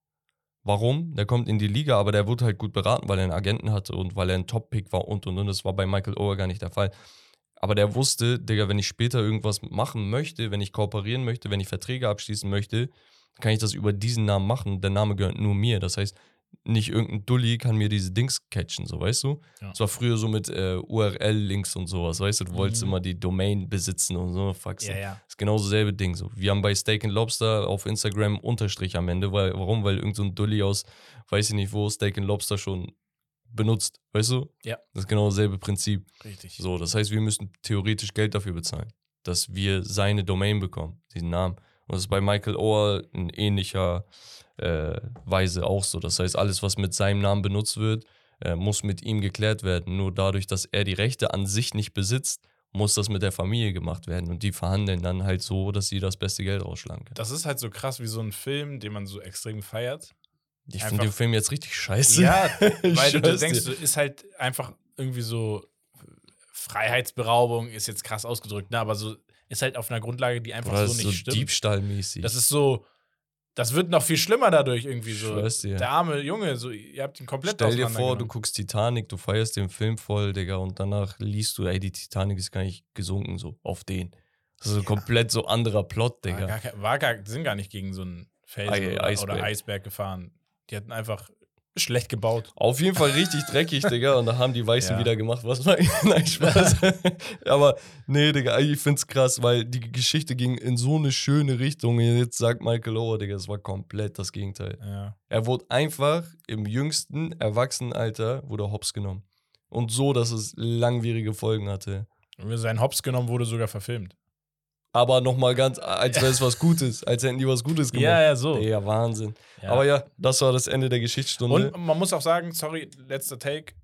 S3: Warum? Der kommt in die Liga, aber der wurde halt gut beraten, weil er einen Agenten hatte und weil er ein Top-Pick war und und und. Das war bei Michael Ower gar nicht der Fall. Aber der wusste, Digga, wenn ich später irgendwas machen möchte, wenn ich kooperieren möchte, wenn ich Verträge abschließen möchte, kann ich das über diesen Namen machen. Der Name gehört nur mir. Das heißt, nicht irgendein Dulli kann mir diese Dings catchen, so weißt du?
S2: Ja.
S3: Es war früher so mit äh, URL-Links und sowas, weißt du? Du wolltest
S2: Mhm.
S3: immer die Domain besitzen und so, Faxen.
S2: Ja, ja.
S3: ist genau dasselbe Ding. So. Wir haben bei Steak and Lobster auf Instagram Unterstrich am Ende. Weil, warum? Weil irgend so Dulli aus, weiß ich nicht wo, Steak and Lobster schon benutzt. Weißt du?
S2: Ja.
S3: Das ist genau dasselbe Prinzip.
S2: Richtig.
S3: So, das heißt, wir müssen theoretisch Geld dafür bezahlen, dass wir seine Domain bekommen, diesen Namen. Und das ist bei Michael Ohr in ähnlicher äh, Weise auch so. Das heißt, alles, was mit seinem Namen benutzt wird, äh, muss mit ihm geklärt werden. Nur dadurch, dass er die Rechte an sich nicht besitzt, muss das mit der Familie gemacht werden. Und die verhandeln dann halt so, dass sie das beste Geld rausschlagen können.
S2: Das ist halt so krass wie so ein Film, den man so extrem feiert.
S3: Ich finde den Film jetzt richtig scheiße.
S2: Ja, <laughs> weil du, denkst,
S3: dir.
S2: du ist halt einfach irgendwie so Freiheitsberaubung ist jetzt krass ausgedrückt, ne? aber so ist halt auf einer Grundlage, die einfach
S3: Oder
S2: so nicht
S3: so
S2: stimmt.
S3: Diebstahlmäßig.
S2: Das ist so, das wird noch viel schlimmer dadurch irgendwie so.
S3: schwör's dir.
S2: Der arme Junge, so ihr habt ihn komplett
S3: Stell dir vor, du guckst Titanic, du feierst den Film voll, Digga, und danach liest du, ey, die Titanic ist gar nicht gesunken, so, auf den. Das ist so komplett so anderer Plot,
S2: War
S3: Digga.
S2: gar, kein- war gar, die sind gar nicht gegen so einen Felsen
S3: Ei-
S2: oder,
S3: Eisberg.
S2: oder Eisberg gefahren. Die hatten einfach schlecht gebaut.
S3: Auf jeden Fall richtig dreckig, Digga. Und da haben die Weißen
S2: Ja.
S3: wieder gemacht, was war. <laughs> Nein, Spaß. <laughs> Aber nee, Digga, ich find's krass, weil die Geschichte ging in so eine schöne Richtung. Und Jetzt sagt Michael Ower, Digga, es war komplett das Gegenteil.
S2: Ja.
S3: Er wurde einfach im jüngsten Erwachsenenalter wurde hops genommen. Und so, dass es langwierige Folgen hatte.
S2: Und Sein Hops genommen wurde sogar verfilmt.
S3: Aber nochmal ganz, als wäre es was Gutes, als hätten die was Gutes gemacht.
S2: Ja, ja, so.
S3: Digga, Wahnsinn.
S2: Ja.
S3: Aber ja, das war das Ende der Geschichtsstunde.
S2: Und man muss auch sagen, sorry, letzter Take.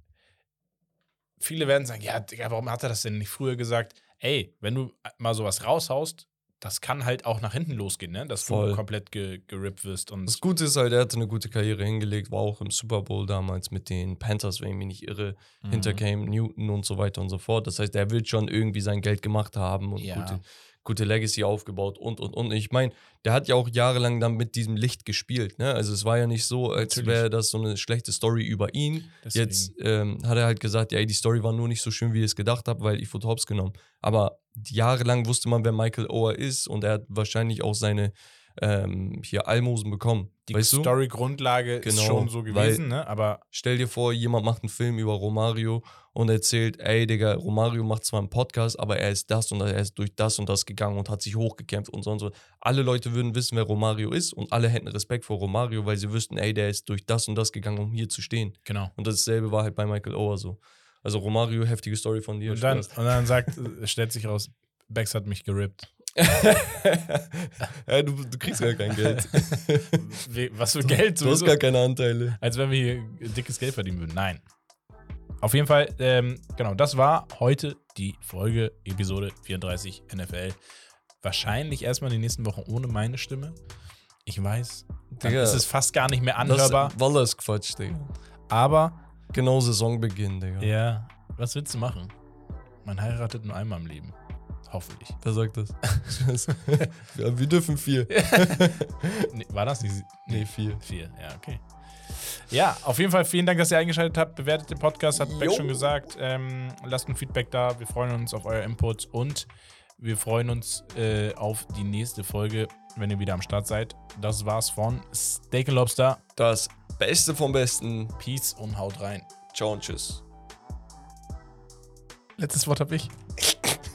S2: Viele werden sagen, ja, Digga, warum hat er das denn nicht früher gesagt? Ey, wenn du mal sowas raushaust, das kann halt auch nach hinten losgehen, ne? Dass
S3: Voll.
S2: du komplett ge gerippt wirst. Und
S3: Das Gute ist halt, er hatte eine gute Karriere hingelegt, war auch im Super Bowl damals mit den Panthers, wenn ich mich nicht irre,
S2: Mhm.
S3: hinter Cam Newton und so weiter und so fort. Das heißt, er will schon irgendwie sein Geld gemacht haben und
S2: Ja.
S3: gute, gute Legacy aufgebaut und und und. Ich meine, der hat ja auch jahrelang dann mit diesem Licht gespielt. Ne? Also es war ja nicht so, als wäre das so eine schlechte Story über ihn.
S2: Deswegen.
S3: Jetzt ähm, hat er halt gesagt, ja, ey, die Story war nur nicht so schön, wie ich es gedacht habe, weil ich wurde hops genommen. Aber jahrelang wusste man, wer Michael Ower ist und er hat wahrscheinlich auch seine ähm, hier Almosen bekommen.
S2: die? Story-Grundlage ist
S3: Genau,
S2: schon so gewesen, ne? Aber
S3: Stell dir vor, jemand macht einen Film über Romario und erzählt, ey Digga, Romario macht zwar einen Podcast, aber er ist das und er ist durch das und das gegangen und hat sich hochgekämpft und so und so. Alle Leute würden wissen, wer Romario ist und alle hätten Respekt vor Romario, weil sie wüssten, ey, der ist durch das und das gegangen, um hier zu stehen.
S2: genau.
S3: Und dasselbe war halt bei Michael Ower so. Also Romario, heftige Story von dir.
S2: Und dann, und dann sagt, stellt sich raus, Bex hat mich gerippt. <laughs>
S3: ja, du, du kriegst gar kein Geld. <laughs>
S2: Was für Geld
S3: Du hast gar keine Anteile.
S2: Als wenn wir hier dickes Geld verdienen würden. Nein. Auf jeden Fall, ähm, genau, das war heute die Folge, Episode 34 NFL. Wahrscheinlich erstmal die nächsten Wochen ohne meine Stimme. Ich weiß, dann
S3: Digga,
S2: ist es fast gar nicht mehr
S3: Das
S2: anhörbar.
S3: Walla ist Quatsch, Digga.
S2: Aber,
S3: Genau Saisonbeginn, Digga.
S2: ja, was willst du machen? Man heiratet nur einmal im Leben. Hoffentlich.
S3: Wer sagt das? <laughs> ja, wir dürfen vier. <laughs>
S2: Nee, war das nicht?
S3: Nee, vier.
S2: Vier, ja, okay. Ja, auf jeden Fall vielen Dank, dass ihr eingeschaltet habt. Bewertet den Podcast, hat Beck schon gesagt. Ähm, lasst ein Feedback da. Wir freuen uns auf euer Input und wir freuen uns äh, auf die nächste Folge, wenn ihr wieder am Start seid. Das war's von Steak Lobster.
S3: Das Beste vom Besten.
S2: Peace und haut rein.
S3: Ciao und tschüss.
S2: Letztes Wort habe ich. <laughs>